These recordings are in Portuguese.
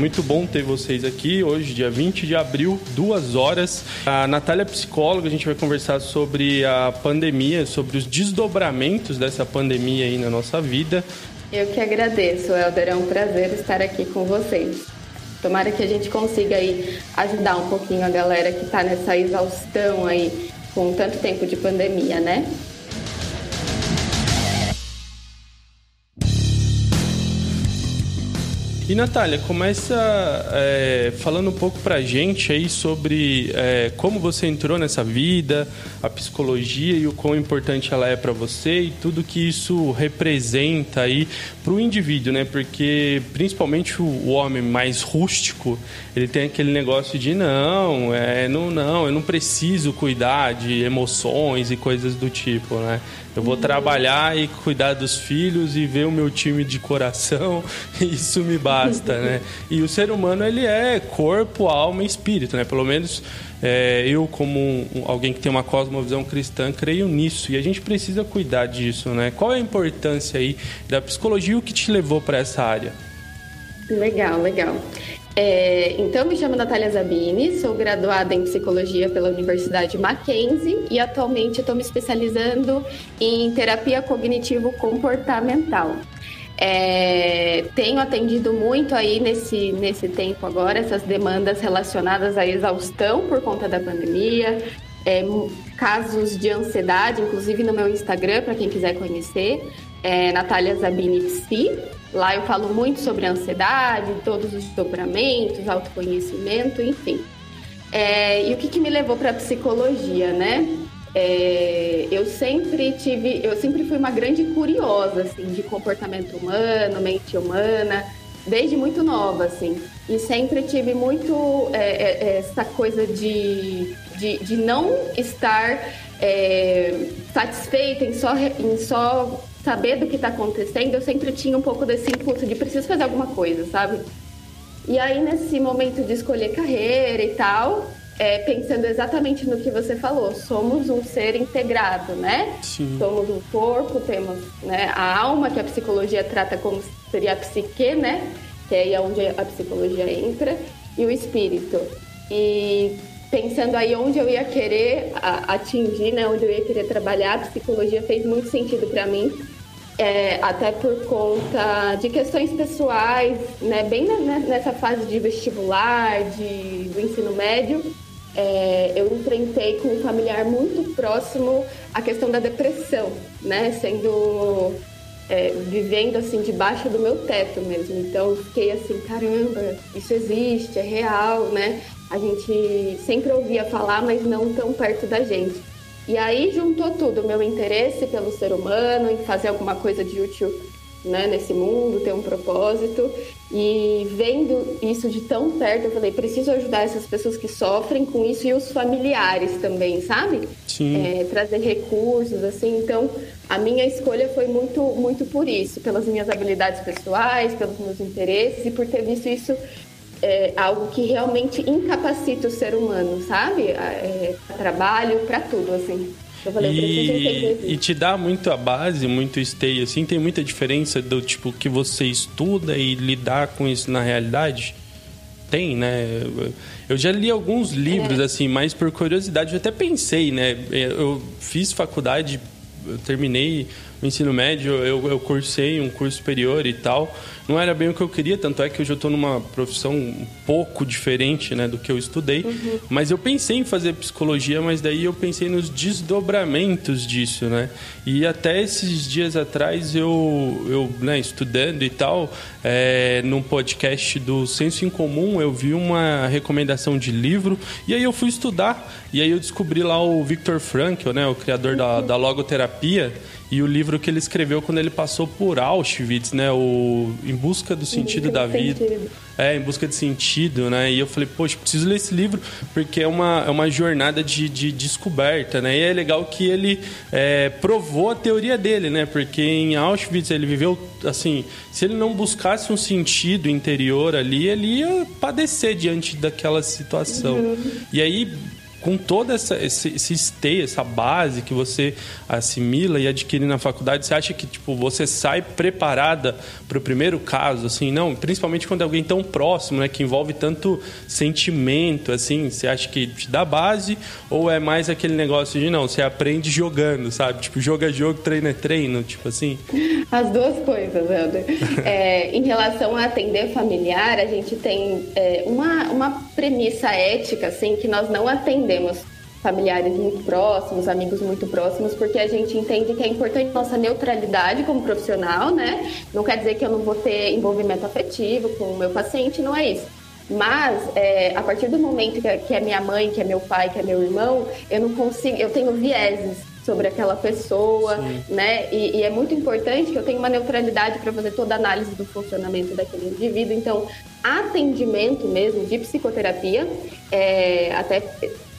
Muito bom ter vocês aqui hoje, dia 20 de abril, duas horas. A Natália é psicóloga, a gente vai conversar sobre a pandemia, sobre os desdobramentos dessa pandemia aí na nossa vida. Eu que agradeço, Helder. É um prazer estar aqui com vocês. Tomara que a gente consiga aí ajudar um pouquinho a galera que está nessa exaustão aí com tanto tempo de pandemia, né? E Natália, começa é, falando um pouco pra gente aí sobre é, como você entrou nessa vida, a psicologia e o quão importante ela é para você e tudo que isso representa aí pro indivíduo, né? Porque principalmente o, homem mais rústico, ele tem aquele negócio de não, é, não, não, eu não preciso cuidar de emoções e coisas do tipo, né? Eu vou trabalhar e cuidar dos filhos e ver o meu time de coração, isso me basta, né? E o ser humano, ele é corpo, alma e espírito, né? Pelo menos é, eu, como um, alguém que tem uma cosmovisão cristã, creio nisso. E a gente precisa cuidar disso, né? Qual é a importância aí da psicologia e o que te levou para essa área? Legal, legal. É, então, me chamo Natália Zabini, sou graduada em psicologia pela Universidade Mackenzie e atualmente estou me especializando em terapia cognitivo-comportamental. É, tenho atendido muito aí nesse, nesse tempo agora essas demandas relacionadas à exaustão por conta da pandemia, é, casos de ansiedade, inclusive no meu Instagram, para quem quiser conhecer, é Natália Zabini Psi. Lá eu falo muito sobre ansiedade, todos os dobramentos, autoconhecimento, enfim. É, e o que, que me levou para a psicologia, né? É, eu sempre tive, eu sempre fui uma grande curiosa, assim, de comportamento humano, mente humana, desde muito nova, assim. E sempre tive muito é, é, é essa coisa de, de, de não estar é, satisfeita em só, em só saber do que está acontecendo, eu sempre tinha um pouco desse impulso de preciso fazer alguma coisa, sabe? E aí, nesse momento de escolher carreira e tal, é, pensando exatamente no que você falou, somos um ser integrado, né? Sim. Somos um corpo, temos né, a alma, que a psicologia trata como seria a psique, né? Que é aí onde a psicologia entra, e o espírito. E pensando aí onde eu ia querer atingir, né, onde eu ia querer trabalhar, a psicologia fez muito sentido para mim, é, até por conta de questões pessoais, né, bem nessa fase de vestibular, de, do ensino médio, é, eu enfrentei com um familiar muito próximo a questão da depressão, né, sendo é, vivendo assim debaixo do meu teto mesmo. Então fiquei assim, caramba, isso existe, é real, né? a gente sempre ouvia falar, mas não tão perto da gente. E aí juntou tudo, o meu interesse pelo ser humano, em fazer alguma coisa de útil né, nesse mundo, ter um propósito. E vendo isso de tão perto, eu falei, preciso ajudar essas pessoas que sofrem com isso e os familiares também, sabe? Sim. É, trazer recursos, assim. Então, a minha escolha foi muito, muito por isso, pelas minhas habilidades pessoais, pelos meus interesses e por ter visto isso é, algo que realmente incapacita o ser humano, sabe? É, trabalho, para tudo, assim. Eu falei, e, e te dá muito a base, muito esteio, assim, tem muita diferença do tipo que você estuda e lidar com isso na realidade? Tem, né? Eu já li alguns livros, é. assim, mas por curiosidade, eu até pensei, né? Eu fiz faculdade, eu terminei o ensino médio, eu, eu cursei um curso superior e tal. Não era bem o que eu queria, tanto é que hoje eu estou numa profissão um pouco diferente né, do que eu estudei. Uhum. Mas eu pensei em fazer psicologia, mas daí eu pensei nos desdobramentos disso, né? E até esses dias atrás eu, eu né, estudando e tal, é, num podcast do Senso em Comum, eu vi uma recomendação de livro e aí eu fui estudar. E aí eu descobri lá o Viktor Frankl, né, o criador da, da logoterapia e o livro que ele escreveu quando ele passou por Auschwitz, né? O Em Busca do Sentido busca da Vida. Sentido. É, Em Busca de Sentido, né? E eu falei, poxa, preciso ler esse livro porque é uma, é uma jornada de, de descoberta, né? E é legal que ele é, provou a teoria dele, né? Porque em Auschwitz ele viveu, assim, se ele não buscasse um sentido interior ali, ele ia padecer diante daquela situação. Uhum. E aí com toda essa, esse, esse stay, essa base que você assimila e adquire na faculdade, você acha que tipo, você sai preparada para o primeiro caso, assim, não? Principalmente quando é alguém tão próximo, né, que envolve tanto sentimento, assim, você acha que te dá base ou é mais aquele negócio de não, você aprende jogando, sabe? Tipo, jogo é jogo, treino é treino, tipo assim? As duas coisas, Helder. é, em relação a atender familiar, a gente tem é, uma, uma premissa ética, assim, que nós não atendemos familiares muito próximos, amigos muito próximos, porque a gente entende que é importante nossa neutralidade como profissional, né? Não quer dizer que eu não vou ter envolvimento afetivo com o meu paciente, não é isso. Mas é, a partir do momento que é, que é minha mãe, que é meu pai, que é meu irmão, eu não consigo, eu tenho vieses sobre aquela pessoa, Sim. né? E, e, é muito importante que eu tenha uma neutralidade para fazer toda a análise do funcionamento daquele indivíduo. Então, atendimento mesmo de psicoterapia, é, até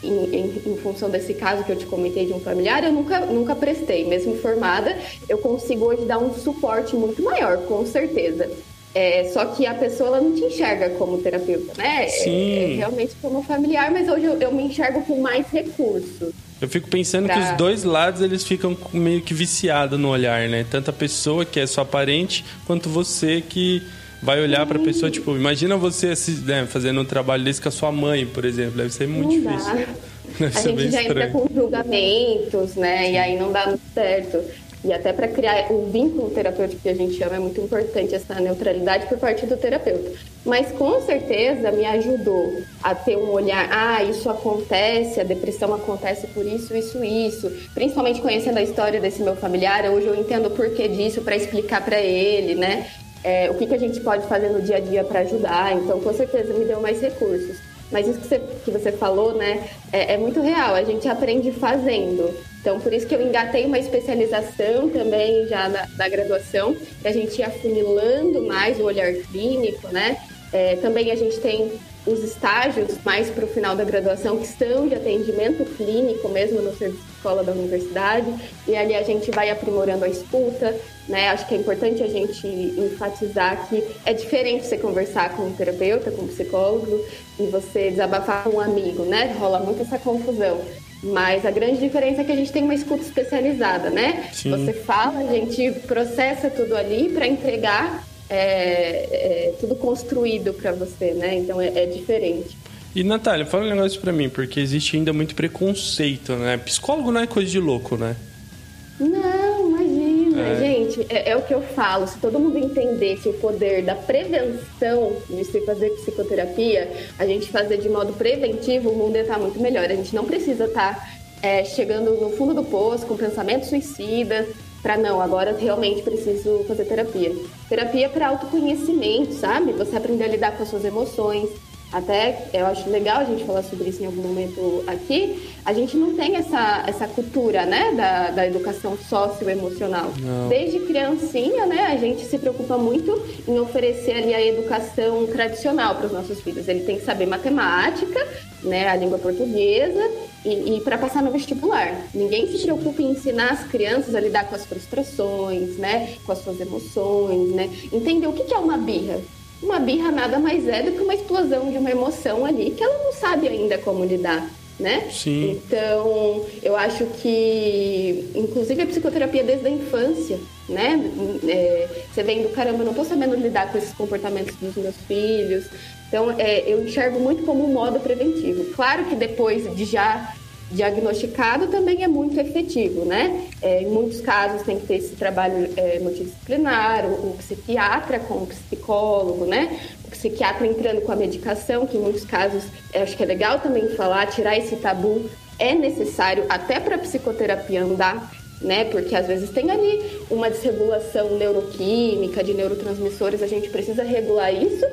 em, em, em, função desse caso que eu te comentei de um familiar, eu nunca, nunca prestei. Mesmo formada, eu consigo hoje dar um suporte muito maior, com certeza. É, só que a pessoa ela não te enxerga como terapeuta, né? Sim. É, é realmente como familiar, mas hoje eu, eu me enxergo com mais recursos. Eu fico pensando pra... que os dois lados eles ficam meio que viciados no olhar, né? Tanto a pessoa que é sua parente, quanto você que vai olhar para a pessoa, tipo, imagina você né, fazendo um trabalho desse com a sua mãe, por exemplo, deve ser muito não difícil. Deve a gente já estranho. entra com julgamentos, né? E aí não dá muito certo. E até para criar o vínculo terapêutico que a gente chama é muito importante essa neutralidade por parte do terapeuta. Mas com certeza me ajudou a ter um olhar, ah, isso acontece, a depressão acontece por isso, isso, isso. Principalmente conhecendo a história desse meu familiar, hoje eu entendo o porquê disso para explicar para ele, né? É, o que, que a gente pode fazer no dia a dia para ajudar. Então, com certeza me deu mais recursos. Mas isso que você, que você falou, né, é, é muito real. A gente aprende fazendo. Então, por isso que eu engatei uma especialização também já na, na graduação, para a gente ir afunilando mais o olhar clínico, né? É, também a gente tem os estágios mais para o final da graduação, que são de atendimento clínico mesmo no serviço de escola da universidade, e ali a gente vai aprimorando a escuta, né? Acho que é importante a gente enfatizar que é diferente você conversar com um terapeuta, com um psicólogo, e você desabafar com um amigo, né? Rola muito essa confusão. Mas a grande diferença é que a gente tem uma escuta especializada, né? Sim. Você fala, a gente processa tudo ali para entregar é, é, tudo construído para você, né? Então é, é diferente. E Natália, fala um negócio para mim, porque existe ainda muito preconceito, né? Psicólogo não é coisa de louco, né? Não, imagina, é. gente, é, é, o que eu falo. Se todo mundo entendesse o poder da prevenção de se fazer psicoterapia, a gente fazer de modo preventivo, o mundo ia estar muito melhor. A gente não precisa estar é, chegando no fundo do poço com pensamentos suicidas, para não, agora realmente preciso fazer terapia. Terapia para autoconhecimento, sabe? Você aprender a lidar com as suas emoções, até eu acho legal a gente falar sobre isso em algum momento aqui, a gente não tem essa, essa cultura, né, da, da educação socioemocional. Desde criancinha, né, a gente se preocupa muito em oferecer ali a educação tradicional para os nossos filhos. Ele tem que saber matemática, né, a língua portuguesa e, e para passar no vestibular. Ninguém se preocupa em ensinar as crianças a lidar com as frustrações, né, com as suas emoções, né, entender o que é uma birra uma birra nada mais é do que uma explosão de uma emoção ali que ela não sabe ainda como lidar. Né? Sim. Então, eu acho que, inclusive, a psicoterapia desde a infância, né? É, você vendo, caramba, eu não tô sabendo lidar com esses comportamentos dos meus filhos. Então, é, eu enxergo muito como um modo preventivo. Claro que depois de já diagnosticado também é muito efetivo, né? É, em muitos casos tem que ter esse trabalho é, multidisciplinar, o, o, psiquiatra com o psicólogo, né? O psiquiatra entrando com a medicação, que em muitos casos acho que é legal também falar, tirar esse tabu é necessário até para a psicoterapia andar, né? Porque às vezes tem ali uma desregulação neuroquímica, de neurotransmissores, a gente precisa regular isso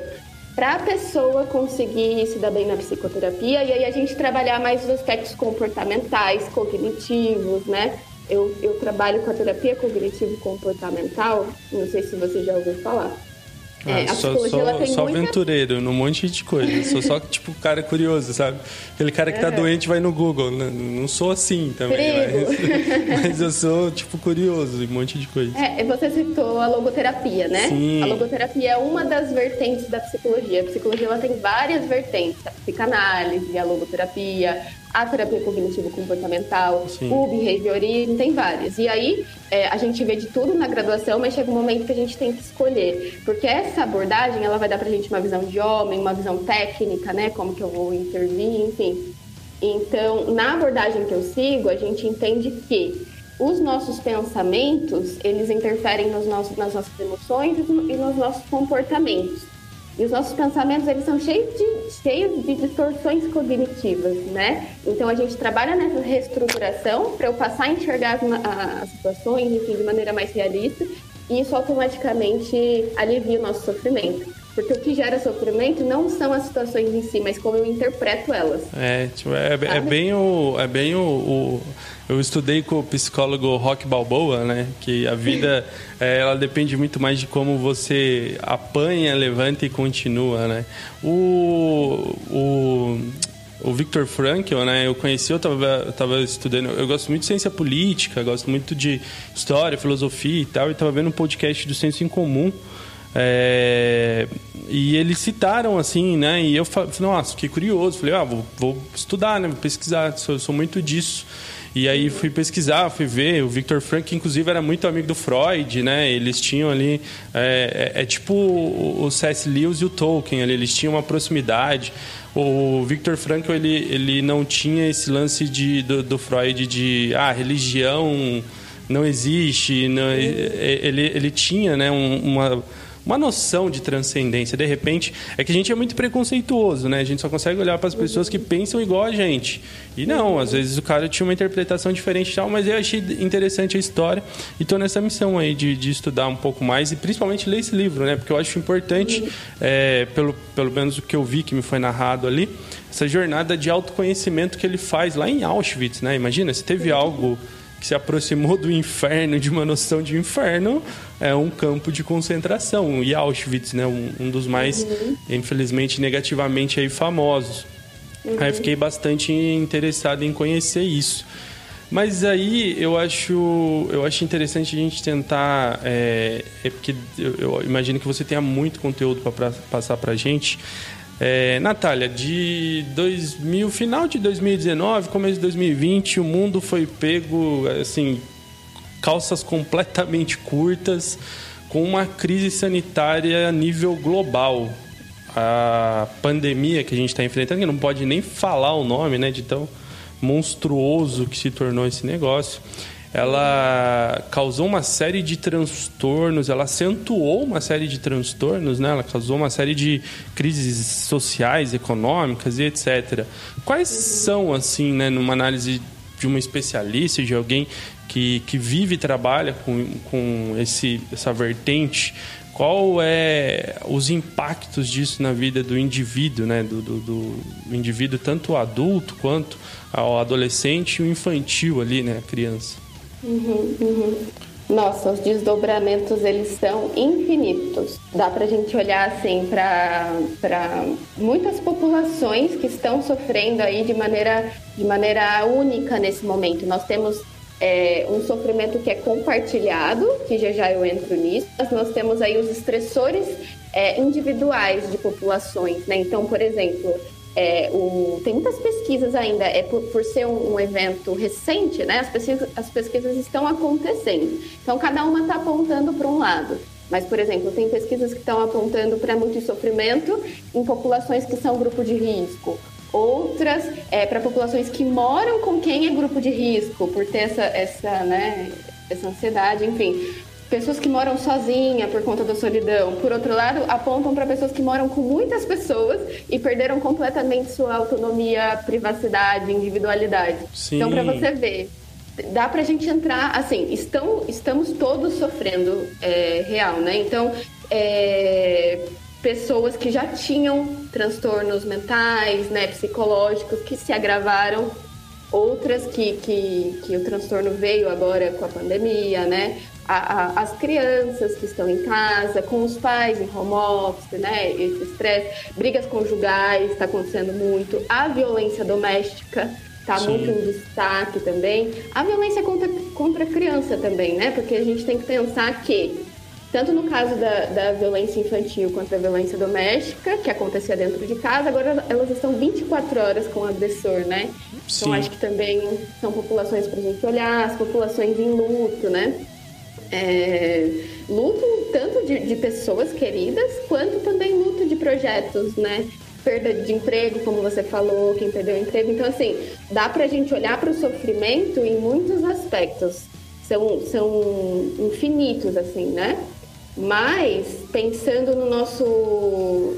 para a pessoa conseguir se dar bem na psicoterapia e aí a gente trabalhar mais os aspectos comportamentais, cognitivos, né? Eu, eu trabalho com a terapia cognitivo-comportamental, não sei se você já ouviu falar. Ah, é, só, só, só muita... aventureiro, num monte de coisa. sou só, tipo, cara curioso, sabe? Aquele cara que tá doente vai no Google. Não, não sou assim também, mas, mas, eu sou, tipo, curioso em um monte de coisa. É, você citou a logoterapia, né? Sim. A logoterapia é uma das vertentes da psicologia. A psicologia ela tem várias vertentes. A psicanálise, a logoterapia, a terapia cognitivo-comportamental, o behaviorismo, tem várias. E aí é, a gente vê de tudo na graduação, mas chega um momento que a gente tem que escolher. Porque essa abordagem, ela vai dar pra gente uma visão de homem, uma visão técnica, né? Como que eu vou intervir, enfim. Então, na abordagem que eu sigo, a gente entende que os nossos pensamentos, eles interferem nos nossos, nas nossas emoções e nos nossos comportamentos. E os nossos pensamentos, eles são cheios de, cheios de distorções cognitivas, né? Então, a gente trabalha nessa reestruturação para eu passar a enxergar as, as situações, enfim, de maneira mais realista. E isso automaticamente alivia o nosso sofrimento. Porque o que gera sofrimento não são as situações em si, mas como eu interpreto elas. É, tipo, é, é bem o. É bem o, o, Eu estudei com o psicólogo Rock Balboa, né? Que a vida é, ela depende muito mais de como você apanha, levanta e continua, né? O. o o Victor Frankl, né? Eu conheci, eu estava tava estudando, eu gosto muito de ciência política, gosto muito de história, filosofia e tal, e estava vendo um podcast do Senso em Comum, é, e eles citaram assim, né? E eu falei, nossa, fiquei curioso. Falei, ah, vou, vou estudar, né? Vou pesquisar, sou, sou muito disso. E aí fui pesquisar, fui ver. O Victor Frank, inclusive, era muito amigo do Freud, né? Eles tinham ali. É, é, é tipo o C.S. Lewis e o Tolkien ali, eles tinham uma proximidade. O Victor Frankl, ele, ele não tinha esse lance de, do, do Freud de. Ah, religião não existe. Não, ele, ele tinha, né? uma uma noção de transcendência. De repente, é que a gente é muito preconceituoso, né? A gente só consegue olhar para as pessoas que pensam igual a gente. E não, às vezes o cara tinha uma interpretação diferente e tal, mas eu achei interessante a história e estou nessa missão aí de, de, estudar um pouco mais e principalmente ler esse livro, né? Porque eu acho importante, é, pelo, pelo menos o que eu vi que me foi narrado ali, essa jornada de autoconhecimento que ele faz lá em Auschwitz, né? Imagina, se teve algo que se aproximou do inferno, de uma noção de inferno, é um campo de concentração. E Auschwitz, né, um, um dos mais, uhum. infelizmente, negativamente aí famosos. Uhum. Aí fiquei bastante interessado em conhecer isso. Mas aí eu acho, eu acho interessante a gente tentar, é, é porque eu, eu, imagino que você tenha muito conteúdo para passar para a gente. É, Natália, de 2000, final de 2019, começo de 2020, o mundo foi pego, assim, calças completamente curtas, com uma crise sanitária a nível global. A pandemia que a gente está enfrentando, que não pode nem falar o nome, né, de tão monstruoso que se tornou esse negócio ela causou uma série de transtornos, ela acentuou uma série de transtornos, né? ela causou uma série de crises sociais, econômicas e etc. Quais são, assim, né, numa análise de uma especialista, de alguém que, que vive e trabalha com, com esse, essa vertente, qual é os impactos disso na vida do indivíduo, né? Do, do, do, indivíduo tanto adulto quanto ao adolescente e o infantil ali, né? A criança. Uhum, uhum. Nossa, os desdobramentos eles são infinitos. Dá para a gente olhar assim para muitas populações que estão sofrendo aí de maneira, de maneira única nesse momento. Nós temos é, um sofrimento que é compartilhado, que já já eu entro nisso. Mas nós temos aí os estressores é, individuais de populações, né? Então, por exemplo, é, o, tem muitas pesquisas ainda, é por, por ser um, um, evento recente, né? As pesquisas, as pesquisas estão acontecendo. Então, cada uma está apontando para um lado. Mas, por exemplo, tem pesquisas que estão apontando para muito sofrimento em populações que são grupo de risco. Outras é, para populações que moram com quem é grupo de risco, por ter essa, essa, né, essa ansiedade, enfim pessoas que moram sozinhas por conta da solidão. Por outro lado, apontam para pessoas que moram com muitas pessoas e perderam completamente sua autonomia, privacidade, individualidade. Sim. Então, para você ver, dá para a gente entrar, assim, estão, estamos todos sofrendo é, real, né? Então, é, pessoas que já tinham transtornos mentais, né, psicológicos, que se agravaram outras que, que, que o transtorno veio agora com a pandemia, né? A, a, as crianças que estão em casa, com os pais em home office, né? Esse estresse, brigas conjugais está acontecendo muito, a violência doméstica está muito em destaque também, a violência contra, contra a criança também, né? Porque a gente tem que pensar que tanto no caso da, da violência infantil quanto da violência doméstica, que acontecia dentro de casa, agora elas estão 24 horas com o agressor, né? Então, Sim. Então acho que também são populações para a gente olhar, as populações em luto, né? É, luto tanto de, de pessoas queridas, quanto também luto de projetos, né? perda de emprego, como você falou, quem perdeu o emprego. Então, assim, dá para a gente olhar para o sofrimento em muitos aspectos. São, são infinitos, assim, né? Mas, pensando no nosso,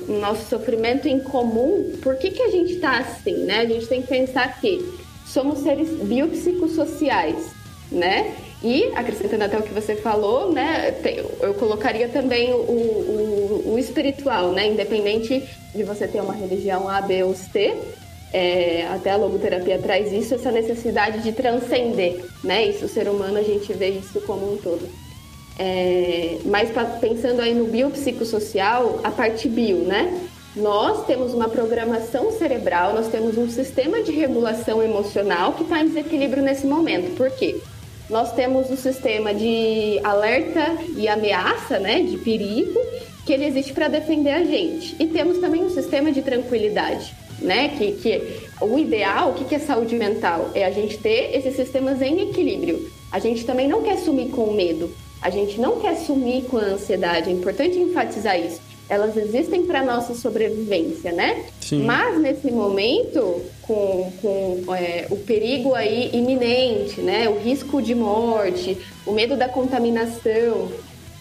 no nosso sofrimento em comum, por que, que a gente está assim, né? A gente tem que pensar que somos seres biopsicossociais, né? E, acrescentando até o que você falou, né, eu colocaria também o, o, o espiritual, né? Independente de você ter uma religião A, B ou C, é, até a logoterapia traz isso, essa necessidade de transcender, né? Isso, o ser humano, a gente vê isso como um todo. É, mas pensando aí no biopsicossocial, a parte bio, né? Nós temos uma programação cerebral, nós temos um sistema de regulação emocional que está em desequilíbrio nesse momento. Por quê? Nós temos o sistema de alerta e ameaça, né, de perigo, que ele existe para defender a gente. E temos também um sistema de tranquilidade, né, que, que o ideal, o que, é saúde mental? É a gente ter esses sistemas em equilíbrio. A gente também não quer sumir com o medo, a gente não quer sumir com a ansiedade, é importante enfatizar isso. Elas existem para nossa sobrevivência, né? Sim. Mas nesse momento, com, com é, o perigo aí iminente, né? O risco de morte, o medo da contaminação,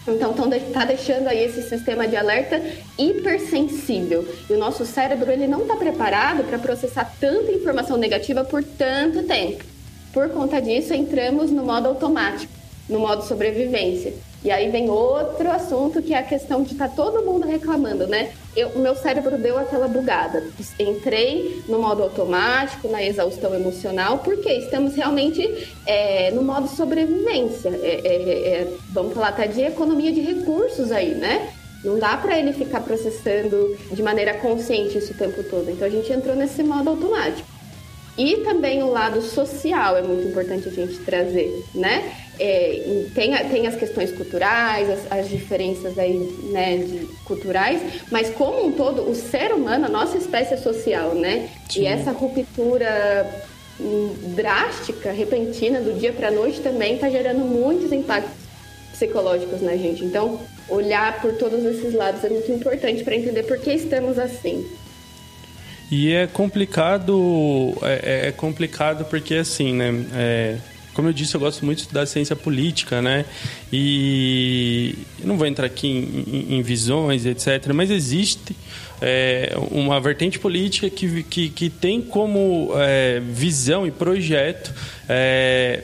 então, está deixando aí esse sistema de alerta hipersensível. E o nosso cérebro ele não está preparado para processar tanta informação negativa por tanto tempo. Por conta disso, entramos no modo automático no modo sobrevivência. E aí vem outro assunto que é a questão de estar tá todo mundo reclamando, né? O meu cérebro deu aquela bugada. Entrei no modo automático, na exaustão emocional, porque estamos realmente é, no modo sobrevivência. É, é, é vamos falar até de economia de recursos aí, né? Não dá para ele ficar processando de maneira consciente isso o tempo todo. Então a gente entrou nesse modo automático. E também o lado social é muito importante a gente trazer, né? É, tem, tem as questões culturais, as, as diferenças aí, né, de, culturais, mas como um todo, o ser humano, a nossa espécie é social, né? Sim. E essa ruptura hum, drástica, repentina, do dia para a noite também está gerando muitos impactos psicológicos na gente. Então, olhar por todos esses lados é muito importante para entender por que estamos assim. E é complicado, é, é, é complicado porque assim, né? É, como eu disse, eu gosto muito da ciência política, né? E não vou entrar aqui em, em, em visões, etc. Mas existe é, uma vertente política que, que, que tem como é, visão e projeto é,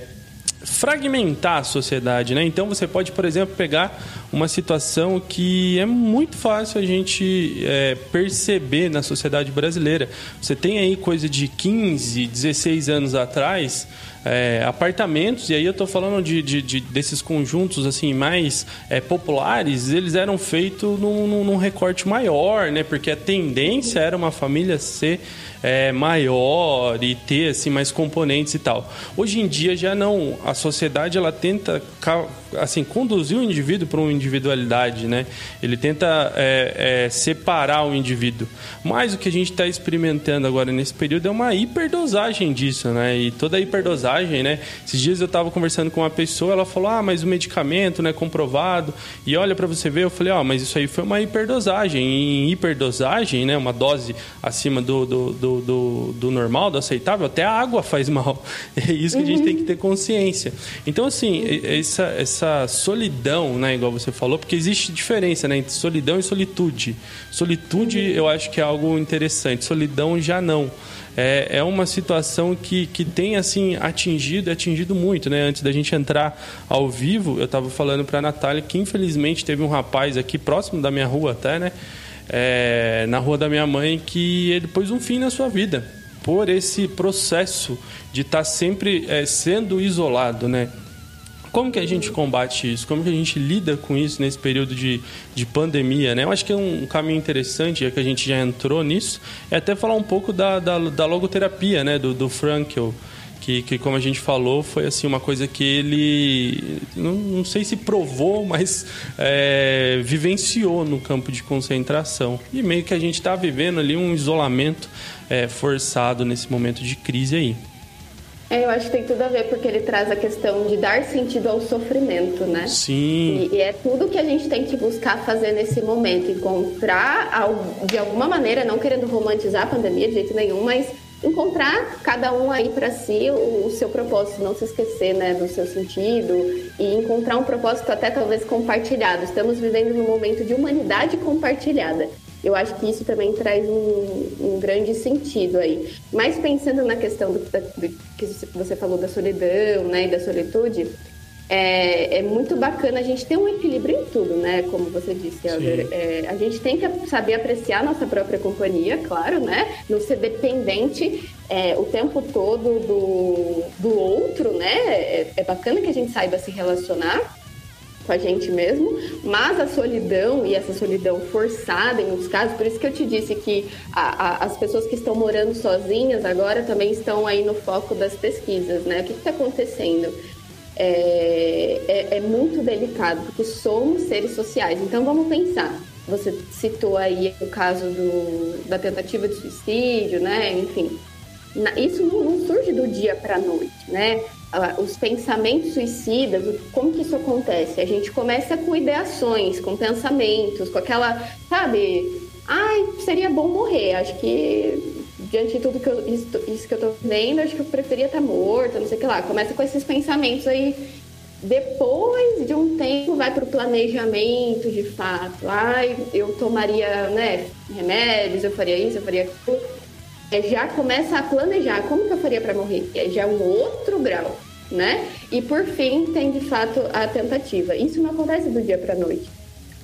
fragmentar a sociedade, né? Então você pode, por exemplo, pegar uma situação que é muito fácil a gente é, perceber na sociedade brasileira. Você tem aí coisa de 15, 16 anos atrás, é, apartamentos, e aí eu estou falando de, de, de, desses conjuntos assim mais é, populares, eles eram feitos num, num, recorte maior, né? Porque a tendência era uma família ser é, maior e ter assim mais componentes e tal. Hoje em dia já não, a sociedade ela tenta assim conduzir o indivíduo para uma individualidade, né? Ele tenta é, é, separar o indivíduo. Mas o que a gente está experimentando agora nesse período é uma hiperdosagem disso, né? E toda a hiperdosagem, né? Esses dias eu estava conversando com uma pessoa, ela falou: ah, mas o medicamento, né, comprovado. E olha para você ver, eu falei: ó, oh, mas isso aí foi uma hiperdosagem. E em hiperdosagem, né, uma dose acima do, do, do, do, do normal, do aceitável, até a água faz mal. É isso que a gente tem que ter consciência. Então, assim, essa, essa solidão, né, igual você falou, porque existe diferença né, entre solidão e solitude. Solitude eu acho que é algo interessante, solidão já não. É, é uma situação que, que tem assim atingido, atingido muito, né? Antes da gente entrar ao vivo, eu estava falando para a Natália que infelizmente teve um rapaz aqui próximo da minha rua até, né? É, na rua da minha mãe que ele pôs um fim na sua vida por esse processo de estar tá sempre é, sendo isolado, né? Como que a gente combate isso? Como que a gente lida com isso nesse período de, de pandemia, né? Eu acho que é um caminho interessante, já que a gente já entrou nisso, é até falar um pouco da, da, da logoterapia, né? Do, do Frankel, que, que como a gente falou, foi assim uma coisa que ele, não, não sei se provou, mas é, vivenciou no campo de concentração. E meio que a gente está vivendo ali um isolamento é, forçado nesse momento de crise aí. É, eu acho que tem tudo a ver porque ele traz a questão de dar sentido ao sofrimento, né? Sim. E, e é tudo que a gente tem que buscar fazer nesse momento, encontrar de alguma maneira, não querendo romantizar a pandemia de jeito nenhum, mas encontrar cada um aí para si o, o, seu propósito, não se esquecer, né, do seu sentido e encontrar um propósito até talvez compartilhado. Estamos vivendo num momento de humanidade compartilhada. Eu acho que isso também traz um, um grande sentido aí. Mas pensando na questão do, do, que você falou da solidão, né, e da solitude, é, é, muito bacana a gente ter um equilíbrio em tudo, né? Como você disse, Elder. É, a gente tem que saber apreciar nossa própria companhia, claro, né? Não ser dependente é, o tempo todo do, do outro, né? É, é bacana que a gente saiba se relacionar com a gente mesmo, mas a solidão e essa solidão forçada em muitos casos, por isso que eu te disse que a, a, as pessoas que estão morando sozinhas agora também estão aí no foco das pesquisas, né? O que está acontecendo? É, é, é muito delicado, porque somos seres sociais. Então vamos pensar. Você citou aí o caso do, da tentativa de suicídio, né? Enfim, isso não surge do dia para a noite, né? os pensamentos suicidas, como que isso acontece? A gente começa com ideações, com pensamentos, com aquela, sabe, ai, seria bom morrer. Acho que diante de tudo que eu, isso, que eu tô vendo, acho que eu preferia estar morta, não sei o que lá. Começa com esses pensamentos aí. Depois de um tempo vai para o planejamento de fato. Ai, eu tomaria, né, remédios, eu faria isso, eu faria aquilo já começa a planejar como que eu faria para morrer, que é já um outro grau, né? E por fim tem de fato a tentativa. Isso não acontece do dia para noite.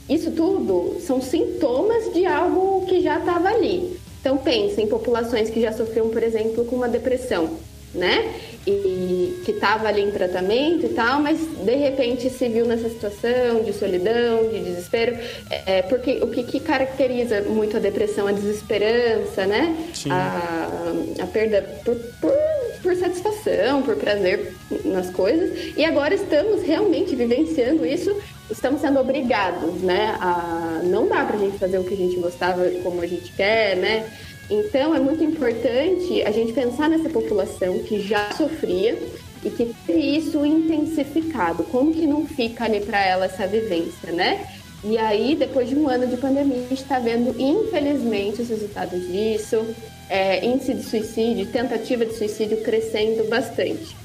Isso tudo são sintomas de algo que já estava ali. Então pensa em populações que já sofriam, por exemplo, com uma depressão né? E que estava ali em tratamento e tal, mas de repente se viu nessa situação de solidão, de desespero, é, porque o que, que, caracteriza muito a depressão, a desesperança, né? A, a, perda por, por, por satisfação, por prazer nas coisas. E agora estamos realmente vivenciando isso estamos sendo obrigados, né? A não dá pra gente fazer o que a gente gostava como a gente quer, né? Então, é muito importante a gente pensar nessa população que já sofria e que teve isso intensificado. Como que não fica ali para ela essa vivência, né? E aí, depois de um ano de pandemia, a gente está vendo, infelizmente, os resultados disso. É, índice de suicídio, tentativa de suicídio crescendo bastante.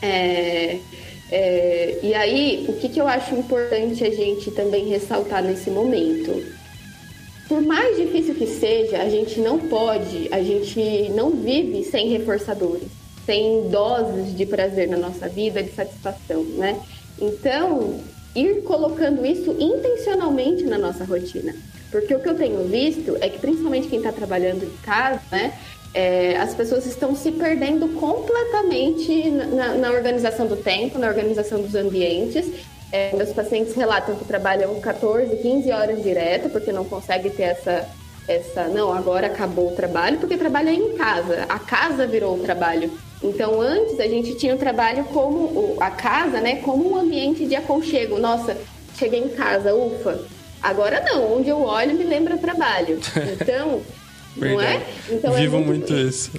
É, é, e aí, o que, que eu acho importante a gente também ressaltar nesse momento? Por mais difícil que seja, a gente não pode, a gente não vive sem reforçadores, sem doses de prazer na nossa vida, de satisfação, né? Então, ir colocando isso intencionalmente na nossa rotina. Porque o que eu tenho visto é que, principalmente quem está trabalhando de casa, né? É, as pessoas estão se perdendo completamente na, na, organização do tempo, na organização dos ambientes é, meus pacientes relatam que trabalham 14, 15 horas direto, porque não consegue ter essa, essa. Não, agora acabou o trabalho, porque trabalha em casa. A casa virou o trabalho. Então, antes a gente tinha o trabalho como a casa, né, como um ambiente de aconchego. Nossa, cheguei em casa, ufa. Agora não, onde eu olho me lembra trabalho. Então, não é? Então, é Vivo é muito, muito isso.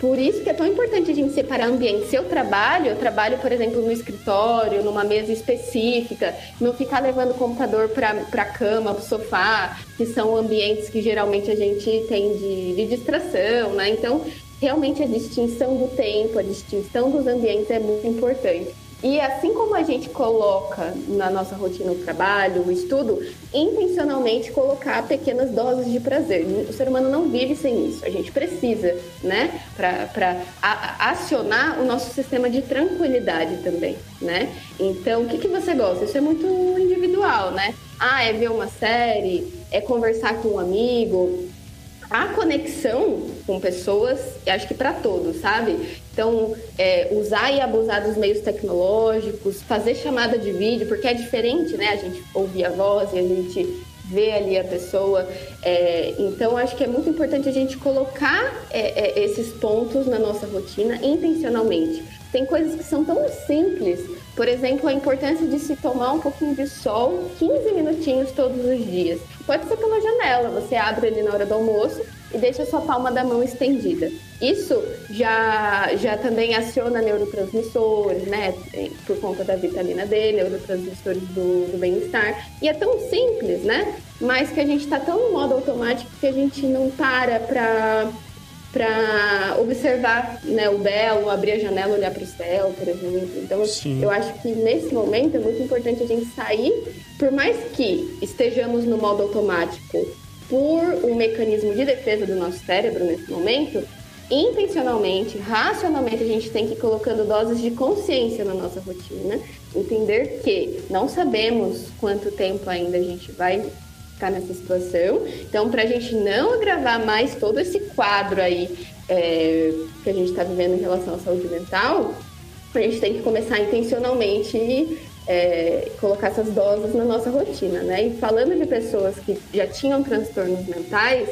Por isso que é tão importante a gente separar ambiente. Se eu trabalho, eu trabalho, por exemplo, no escritório, numa mesa específica, não ficar levando o computador para a cama, para o sofá, que são ambientes que geralmente a gente tem de, de distração, né? Então, realmente a distinção do tempo, a distinção dos ambientes é muito importante. E assim como a gente coloca na nossa rotina o trabalho, o estudo, intencionalmente colocar pequenas doses de prazer. O ser humano não vive sem isso. A gente precisa, né, para acionar o nosso sistema de tranquilidade também, né? Então, o que, que você gosta? Isso é muito individual, né? Ah, é ver uma série, é conversar com um amigo, a conexão com pessoas, acho que para todos, sabe? Então, é, usar e abusar dos meios tecnológicos, fazer chamada de vídeo, porque é diferente, né? A gente ouvir a voz e a gente vê ali a pessoa. É, então, acho que é muito importante a gente colocar é, é, esses pontos na nossa rotina intencionalmente. Tem coisas que são tão simples, por exemplo, a importância de se tomar um pouquinho de sol 15 minutinhos todos os dias. Pode ser pela janela, você abre ali na hora do almoço e deixa a sua palma da mão estendida. Isso já, já também aciona neurotransmissores, né? Por conta da vitamina D, neurotransmissores do, do bem-estar. E é tão simples, né? Mas que a gente está tão no modo automático que a gente não para para para observar né, o belo, abrir a janela, olhar para o céu, por exemplo. Então, Sim. eu acho que nesse momento é muito importante a gente sair, por mais que estejamos no modo automático por um mecanismo de defesa do nosso cérebro nesse momento, intencionalmente, racionalmente, a gente tem que ir colocando doses de consciência na nossa rotina, entender que não sabemos quanto tempo ainda a gente vai estar nessa situação. Então, para a gente não agravar mais todo esse quadro aí é, que a gente está vivendo em relação à saúde mental, a gente tem que começar intencionalmente é, colocar essas doses na nossa rotina, né? E falando de pessoas que já tinham transtornos mentais,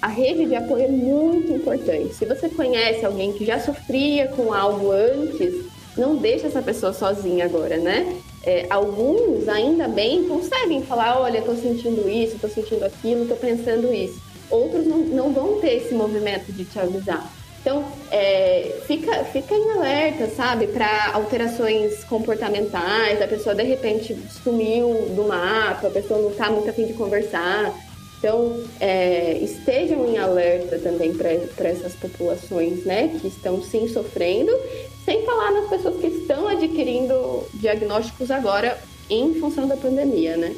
a rede de apoio é muito importante. Se você conhece alguém que já sofria com algo antes, não deixa essa pessoa sozinha agora, né? É, alguns, ainda bem, conseguem falar: olha, estou sentindo isso, estou sentindo aquilo, estou pensando isso. Outros não, não vão ter esse movimento de te avisar. Então, é, fica, fica em alerta, sabe, para alterações comportamentais, a pessoa de repente sumiu do mapa, a pessoa não está muito afim de conversar. Então, é, estejam em alerta também para essas populações né, que estão sim sofrendo, sem falar nas pessoas que estão adquirindo diagnósticos agora em função da pandemia, né?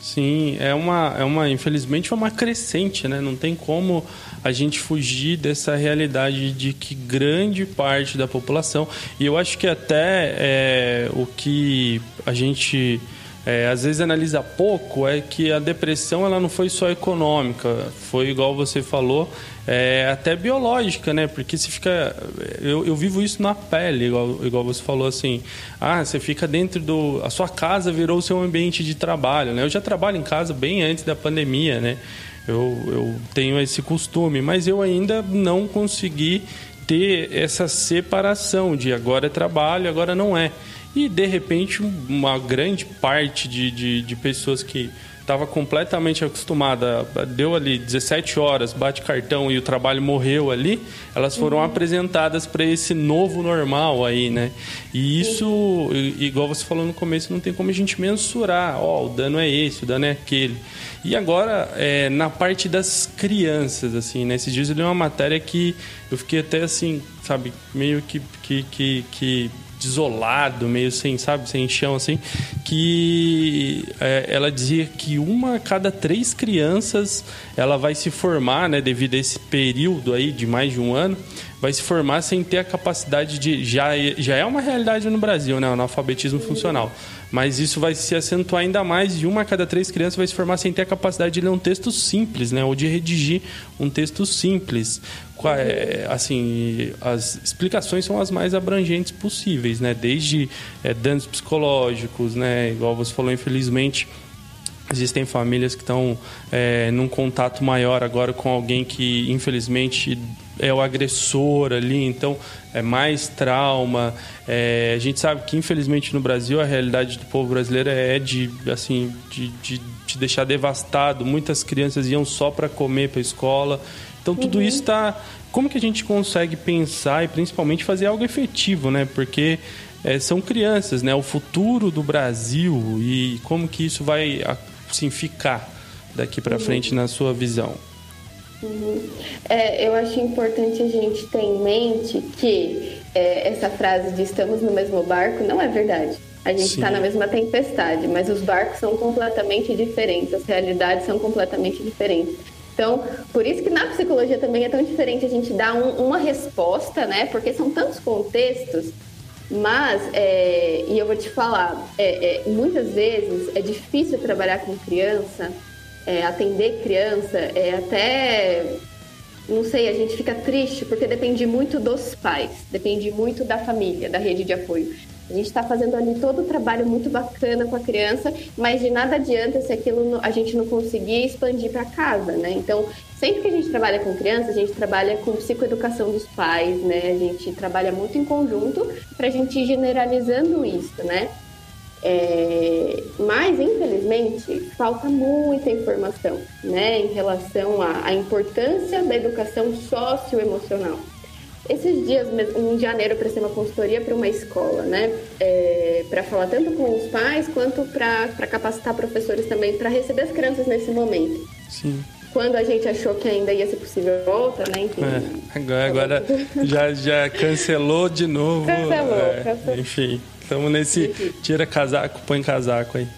Sim, é uma, é uma, infelizmente, é uma crescente, né? Não tem como a gente fugir dessa realidade de que grande parte da população, e eu acho que até é, o que a gente é, às vezes analisa pouco é que a depressão ela não foi só econômica, foi igual você falou, é, até biológica, né? Porque se fica. Eu, eu vivo isso na pele, igual, igual você falou assim. Ah, você fica dentro do. A sua casa virou o seu ambiente de trabalho, né? Eu já trabalho em casa bem antes da pandemia, né? Eu, eu tenho esse costume, mas eu ainda não consegui ter essa separação de agora é trabalho, agora não é. E de repente, uma grande parte de, de, de pessoas que estava completamente acostumada, deu ali 17 horas, bate cartão e o trabalho morreu ali, elas foram uhum. apresentadas para esse novo normal aí, né? E isso, igual você falou no começo, não tem como a gente mensurar, ó, oh, o dano é esse, o dano é aquele. E agora, é, na parte das crianças, assim, né? Esses dias eu li uma matéria que eu fiquei até assim, sabe, meio que, que, que, que desolado, meio sem, sabe, sem chão, assim, que é, ela dizia que uma a cada três crianças ela vai se formar, né, devido a esse período aí de mais de um ano, vai se formar sem ter a capacidade de. Já, já é uma realidade no Brasil, né, o analfabetismo funcional. Mas isso vai se acentuar ainda mais e uma a cada três crianças vai se formar sem ter a capacidade de ler um texto simples, né, ou de redigir um texto simples. É, assim, as explicações são as mais abrangentes possíveis, né? Desde é, danos psicológicos, né? Igual você falou, infelizmente existem famílias que estão é, num contato maior agora com alguém que infelizmente é o agressor ali, então é mais trauma. É, a gente sabe que infelizmente no Brasil a realidade do povo brasileiro é de assim de, de, de deixar devastado. Muitas crianças iam só para comer para a escola então tudo uhum. isso está. Como que a gente consegue pensar e principalmente fazer algo efetivo, né? Porque é, são crianças, né? O futuro do Brasil e como que isso vai assim, ficar daqui para uhum. frente na sua visão. Uhum. É, eu acho importante a gente ter em mente que é, essa frase de estamos no mesmo barco não é verdade. A gente está na mesma tempestade, mas os barcos são completamente diferentes, as realidades são completamente diferentes. Então, por isso que na psicologia também é tão diferente a gente dar um, uma resposta, né? Porque são tantos contextos, mas, é, e eu vou te falar, é, é, muitas vezes é difícil trabalhar com criança, é, atender criança, é até, não sei, a gente fica triste porque depende muito dos pais, depende muito da família, da rede de apoio. A gente está fazendo ali todo o trabalho muito bacana com a criança, mas de nada adianta se aquilo a gente não conseguir expandir para casa, né? Então, sempre que a gente trabalha com criança, a gente trabalha com psicoeducação dos pais, né? A gente trabalha muito em conjunto para a gente ir generalizando isso, né? É, mas, infelizmente, falta muita informação né, em relação à, à importância da educação socioemocional. Esses dias, em janeiro, eu prestei uma consultoria para uma escola, né? É, para falar tanto com os pais quanto para capacitar professores também para receber as crianças nesse momento. Sim. Quando a gente achou que ainda ia ser possível volta, né? Enfim. É, agora, agora já, já cancelou de novo. Cancelou, é, cancelou. Enfim. Estamos nesse tira casaco, põe casaco aí.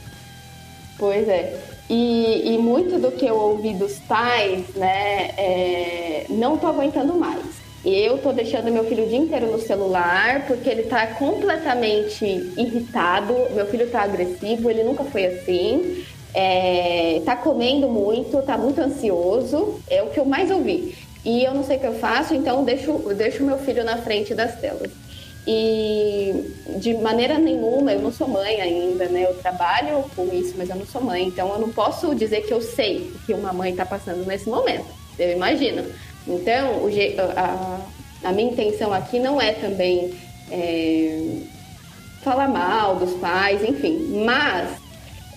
Pois é. E, e muito do que eu ouvi dos pais, né, é, não tô aguentando mais. Eu tô deixando meu filho o dia inteiro no celular porque ele tá completamente irritado. Meu filho tá agressivo, ele nunca foi assim. É, tá comendo muito, tá muito ansioso. É o que eu mais ouvi. E eu não sei o que eu faço, então deixo, deixo meu filho na frente das telas. E de maneira nenhuma, eu não sou mãe ainda, né? Eu trabalho com isso, mas eu não sou mãe. Então eu não posso dizer que eu sei o que uma mãe está passando nesse momento. Eu imagino. Então, o, a, a, minha intenção aqui não é também é, falar mal dos pais, enfim. Mas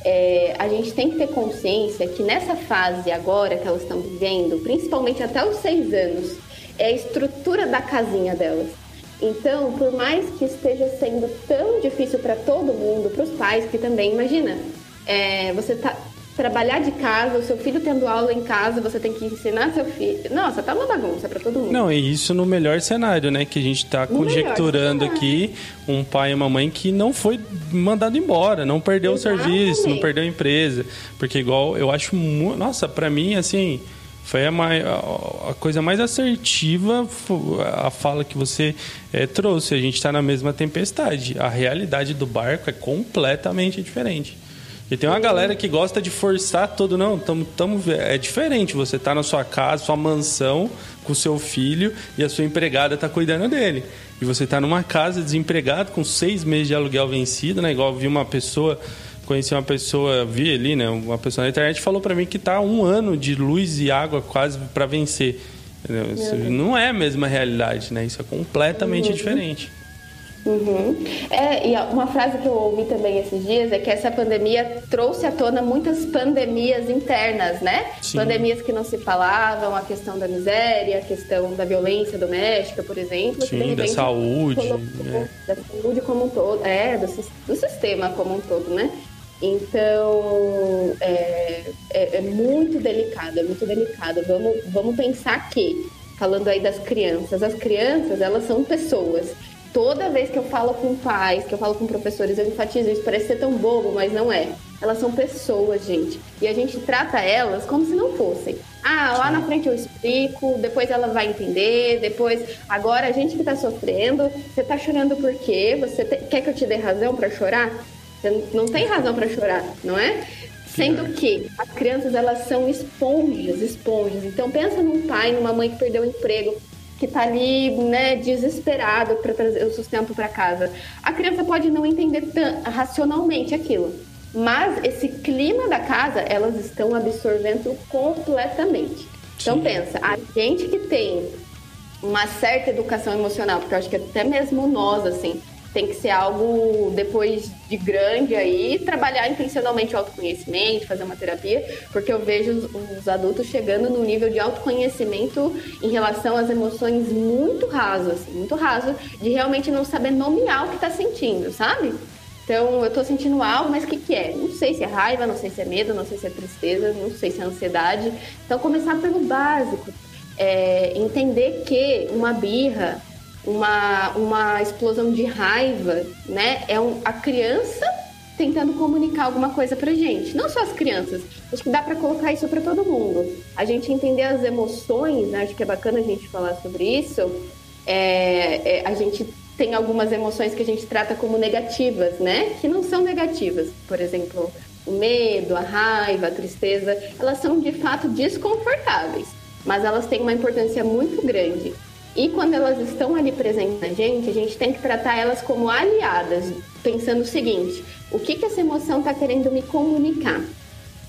é, a gente tem que ter consciência que nessa fase agora que elas estão vivendo, principalmente até os seis anos, é a estrutura da casinha delas. Então, por mais que esteja sendo tão difícil para todo mundo, para os pais que também, imagina, é, você tá trabalhar de casa, o seu filho tendo aula em casa, você tem que ensinar seu filho. Nossa, tá uma bagunça para todo mundo. Não, e isso no melhor cenário, né? Que a gente tá no conjecturando aqui um pai e uma mãe que não foi mandado embora, não perdeu Exatamente. o serviço, não perdeu a empresa. Porque igual, eu acho... Nossa, para mim, assim foi a, mais, a, coisa mais assertiva a fala que você é, trouxe. A gente está na mesma tempestade. A realidade do barco é completamente diferente. E tem uma galera que gosta de forçar todo. Não, tamo, tamo, é diferente. Você tá na sua casa, sua mansão, com seu filho e a sua empregada está cuidando dele. E você está numa casa desempregado com seis meses de aluguel vencido, né? Igual vi uma pessoa conheci uma pessoa, vi ali, né? Uma pessoa na internet falou para mim que tá um ano de luz e água quase para vencer. Não é a mesma realidade, né? Isso é completamente uhum. diferente. Uhum. É, e uma frase que eu ouvi também esses dias é que essa pandemia trouxe à tona muitas pandemias internas, né? Sim. Pandemias que não se falavam, a questão da miséria, a questão da violência doméstica, por exemplo. Sim, repente, da saúde. Colocou, Da saúde como um todo, é, do, do sistema como um todo, né? Então, é, é, é, muito delicado, é muito delicado. Vamos, vamos pensar que, falando aí das crianças, as crianças, elas são pessoas. Toda vez que eu falo com pais, que eu falo com professores, eu enfatizo isso. Parece ser tão bobo, mas não é. Elas são pessoas, gente. E a gente trata elas como se não fossem. Ah, lá na frente eu explico, depois ela vai entender, depois. Agora a gente que tá sofrendo, você tá chorando por quê? Você te... quer que eu te dê razão para chorar? Você não tem razão para chorar, não é? Sendo que as crianças elas são esponjas, esponjas. Então pensa num pai, numa mãe que perdeu o emprego, que está ali, né, desesperado para trazer o sustento para casa. A criança pode não entender racionalmente aquilo, mas esse clima da casa elas estão absorvendo completamente. Então pensa, a gente que tem uma certa educação emocional, porque eu acho que até mesmo nós assim, tem que ser algo depois de grande aí, trabalhar intencionalmente o autoconhecimento, fazer uma terapia, porque eu vejo os, os adultos chegando num nível de autoconhecimento em relação às emoções muito raso, assim, muito raso, de realmente não saber nomear o que está sentindo, sabe? Então, eu tô sentindo algo, mas o que, que é? Não sei se é raiva, não sei se é medo, não sei se é tristeza, não sei se é ansiedade. Então, começar pelo básico. É, entender que uma birra uma, uma explosão de raiva, né? É um, a criança tentando comunicar alguma coisa pra gente. Não só as crianças, acho que dá para colocar isso para todo mundo. A gente entender as emoções, né? acho que é bacana a gente falar sobre isso. É, é, a gente tem algumas emoções que a gente trata como negativas, né? Que não são negativas. Por exemplo, o medo, a raiva, a tristeza, elas são de fato desconfortáveis, mas elas têm uma importância muito grande. E quando elas estão ali presentes na gente, a gente tem que tratar elas como aliadas, pensando o seguinte: o que, que essa emoção está querendo me comunicar?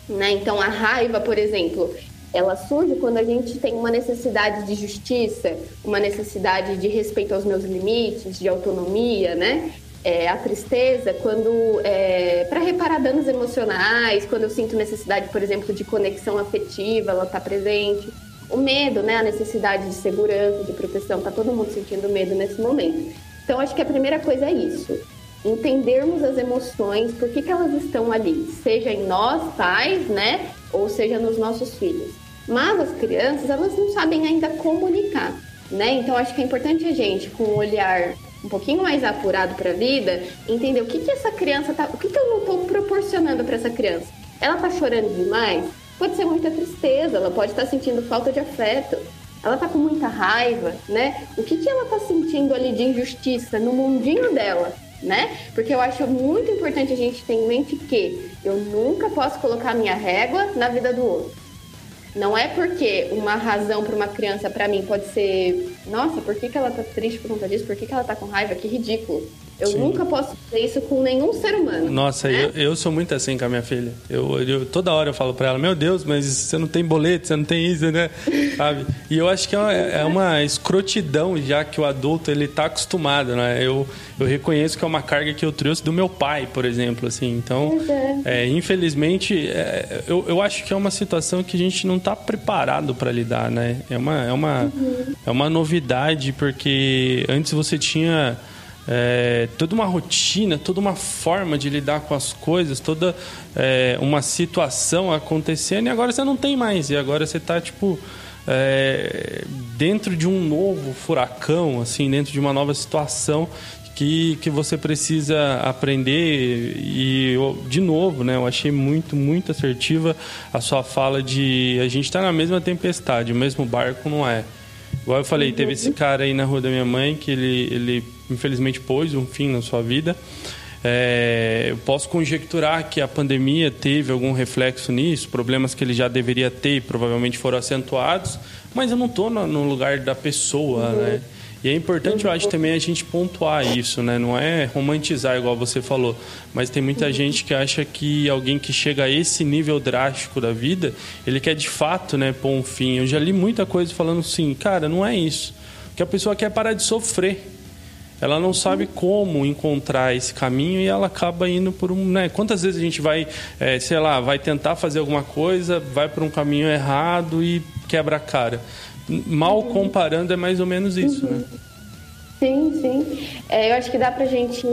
Né? Então, a raiva, por exemplo, ela surge quando a gente tem uma necessidade de justiça, uma necessidade de respeito aos meus limites, de autonomia, né? É, a tristeza, quando é, para reparar danos emocionais, quando eu sinto necessidade, por exemplo, de conexão afetiva, ela está presente. O medo, né? A necessidade de segurança, de proteção, tá todo mundo sentindo medo nesse momento. Então, acho que a primeira coisa é isso. Entendermos as emoções, por que, que elas estão ali, seja em nós, pais, né? Ou seja nos nossos filhos. Mas as crianças, elas não sabem ainda comunicar, né? Então, acho que é importante a gente, com um olhar um pouquinho mais apurado para a vida, entender o que, que essa criança tá, o que, que eu não estou proporcionando para essa criança. Ela tá chorando demais? Pode ser muita tristeza, ela pode estar sentindo falta de afeto, ela tá com muita raiva, né? O que, que ela tá sentindo ali de injustiça no mundinho dela, né? Porque eu acho muito importante a gente ter em mente que eu nunca posso colocar minha régua na vida do outro. Não é porque uma razão para uma criança, para mim, pode ser: nossa, por que, que ela tá triste por conta disso? Por que, que ela tá com raiva? Que ridículo. Eu Sim. nunca posso fazer isso com nenhum ser humano. Nossa, né? eu, eu sou muito assim com a minha filha. Eu, eu toda hora eu falo para ela, meu Deus, mas você não tem boleto, você não tem isso, né? Sabe? E eu acho que é uma, é uma escrotidão já que o adulto ele tá acostumado, né? Eu, eu reconheço que é uma carga que eu trouxe do meu pai, por exemplo, assim. Então, é. É, infelizmente, é, eu, eu acho que é uma situação que a gente não está preparado para lidar, né? É uma, é, uma, uhum. é uma novidade, porque antes você tinha é, toda uma rotina, toda uma forma de lidar com as coisas, toda é, uma situação acontecendo e agora você não tem mais. E agora você está tipo é, dentro de um novo furacão, assim, dentro de uma nova situação que, que você precisa aprender e de novo, né? Eu achei muito muito assertiva a sua fala de a gente está na mesma tempestade, o mesmo barco não é. Igual eu falei, teve esse cara aí na rua da minha mãe que ele, ele infelizmente pôs um fim na sua vida. É, eu posso conjecturar que a pandemia teve algum reflexo nisso, problemas que ele já deveria ter provavelmente foram acentuados, mas eu não estou no lugar da pessoa, uhum. né? E é importante, eu acho, também a gente pontuar isso, né? Não é romantizar, igual você falou, mas tem muita uhum. gente que acha que alguém que chega a esse nível drástico da vida, ele quer de fato, né, pôr um fim. Eu já li muita coisa falando assim, cara, não é isso. Que a pessoa quer parar de sofrer ela não sabe como encontrar esse caminho e ela acaba indo por um. Né? Quantas vezes a gente vai, é, sei lá, vai tentar fazer alguma coisa, vai por um caminho errado e quebra a cara. Mal uhum. comparando, é mais ou menos isso, uhum. né? Sim, sim. É, eu acho que dá pra gente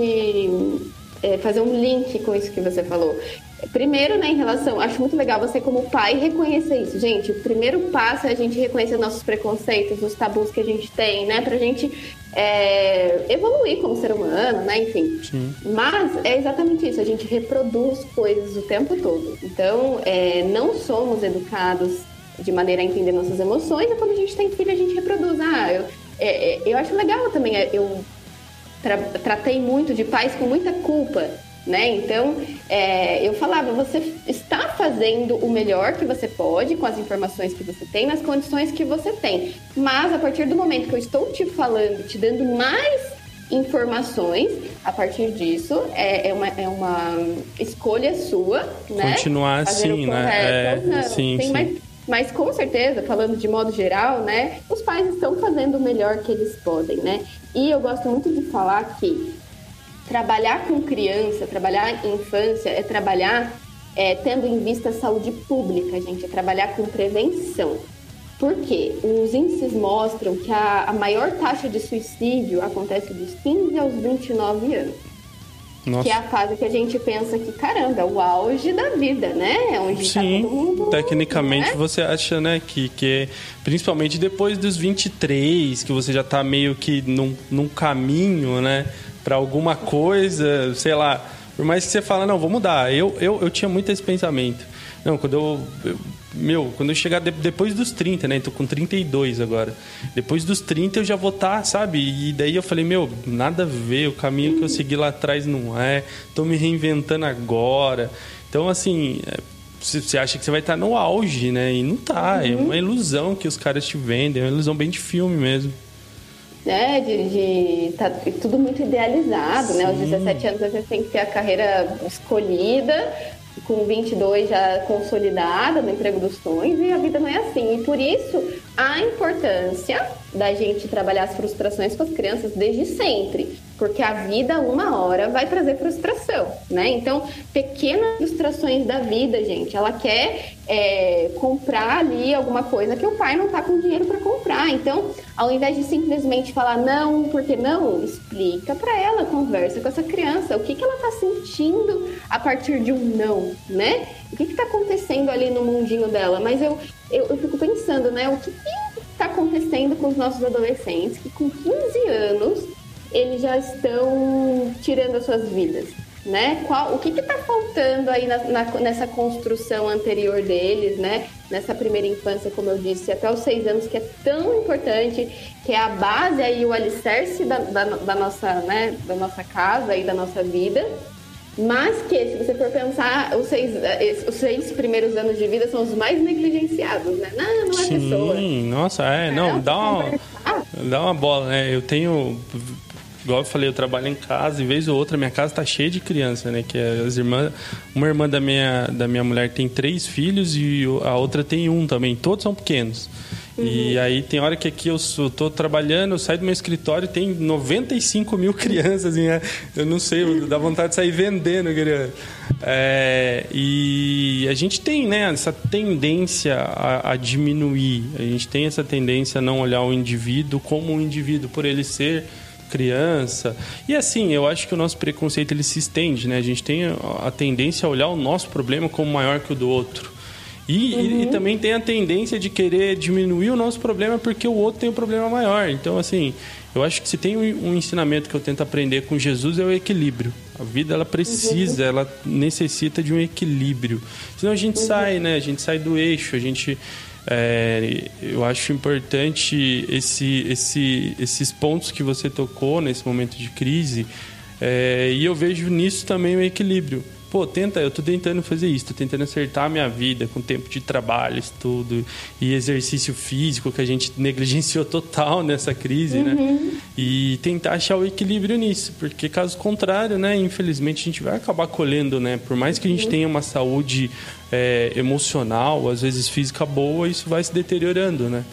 é, fazer um link com isso que você falou. Primeiro, né, em relação, acho muito legal você como pai reconhecer isso. Gente, o primeiro passo é a gente reconhecer nossos preconceitos, os tabus que a gente tem, né, pra gente é, evoluir como ser humano, né, enfim. Sim. Mas é exatamente isso, a gente reproduz coisas o tempo todo. Então, é, não somos educados de maneira a entender nossas emoções, e quando a gente tem filho, a gente reproduz. Ah, eu, é, é eu acho legal também, é, eu tra tratei muito de pais com muita culpa né? Então, é, eu falava, você está fazendo o melhor que você pode com as informações que você tem, nas condições que você tem. Mas a partir do momento que eu estou te falando, te dando mais informações, a partir disso é, é, uma, é uma escolha sua, né? Continuar assim, né? É, sim, sim. Mais, mas com certeza, falando de modo geral, né, os pais estão fazendo o melhor que eles podem, né? E eu gosto muito de falar que trabalhar com criança, trabalhar em infância, é trabalhar é, tendo em vista a saúde pública, gente, é trabalhar com prevenção. Porque os índices mostram que a, a maior taxa de suicídio acontece dos 15 aos 29 anos. Nossa. Que é a fase que a gente pensa que, caramba, é o auge da vida, né? É onde tá Sim, tá todo mundo, tecnicamente né? você acha, né, que, que principalmente depois dos 23, que você já tá meio que num, num caminho, né? Para alguma coisa, sei lá. Por mais que você fala, não, vou mudar. Eu, eu, eu tinha muito esse pensamento. Não, quando eu, eu meu, quando eu chegar de, depois dos 30, né? Tô com 32 agora. Depois dos 30 eu já vou estar, tá, sabe? E daí eu falei, meu, nada a ver, o caminho que eu segui lá atrás não é. Tô me reinventando agora. Então, assim, é, você acha que você vai estar tá no auge, né? E não tá. É uhum. É uma ilusão que os caras te vendem, é uma ilusão bem de filme mesmo. Né? De, de tá tudo muito idealizado, Sim. né? Aos 17 anos você tem que ter a carreira escolhida, com 22 já consolidada no emprego dos sonhos e a vida não é assim. E por isso a importância da gente trabalhar as frustrações com as crianças desde sempre, porque a vida uma hora vai trazer frustração, né? Então, pequenas frustrações da vida, gente, ela quer é, comprar ali alguma coisa que o pai não tá com dinheiro para comprar. Então, ao invés de simplesmente falar não, porque não, explica para ela, conversa com essa criança, o que que ela tá sentindo a partir de um não, né? O que que tá acontecendo ali no mundinho dela? Mas eu eu, eu fico pensando, né, o que, que está acontecendo com os nossos adolescentes que com 15 anos eles já estão tirando as suas vidas, né? Qual, o que está faltando aí na, na, nessa construção anterior deles, né? Nessa primeira infância, como eu disse, até os seis anos, que é tão importante, que é a base aí, o alicerce da, da, da nossa, né? Da nossa casa e da nossa vida. Mas que, se você for pensar, os seis, eh, os seis primeiros anos de vida são os mais negligenciados, né? Não, não é Sim, pessoa. nossa, é, não, dá uma, dá uma bola, né? Eu tenho, igual eu falei, eu trabalho em casa, e vez ou outra, minha casa tá cheia de criança, né? Que é as irmãs, uma irmã da minha, da minha mulher tem três filhos e a outra tem um também, todos são pequenos. Uhum. E aí tem hora que aqui eu estou trabalhando, eu saio do meu escritório tem 95 mil crianças. Hein? Eu não sei, dá vontade de sair vendendo criança. É, e a gente tem né, essa tendência a, a, diminuir, a gente tem essa tendência a não olhar o indivíduo como um indivíduo, por ele ser criança. E assim, eu acho que o nosso preconceito ele se estende, né? A gente tem a tendência a olhar o nosso problema como maior que o do outro. E, uhum. e, e, também tem a tendência de querer diminuir o nosso problema porque o outro tem um problema maior. Então, assim, eu acho que se tem um, um ensinamento que eu tento aprender com Jesus é o equilíbrio. A vida, ela precisa, uhum. ela necessita de um equilíbrio. Senão a gente uhum. sai, né? A gente sai do eixo, a gente... É, eu acho importante esse, esse, esses pontos que você tocou nesse momento de crise. É, e eu vejo nisso também o equilíbrio pô, tenta, eu tô tentando fazer isso, tô tentando acertar a minha vida com tempo de trabalho, estudo e exercício físico que a gente negligenciou total nessa crise, né? uhum. né? E tentar achar o equilíbrio nisso, porque caso contrário, né, infelizmente a gente vai acabar colhendo, né? Por mais que a gente tenha uma saúde é, emocional, às vezes física boa, isso vai se deteriorando, né?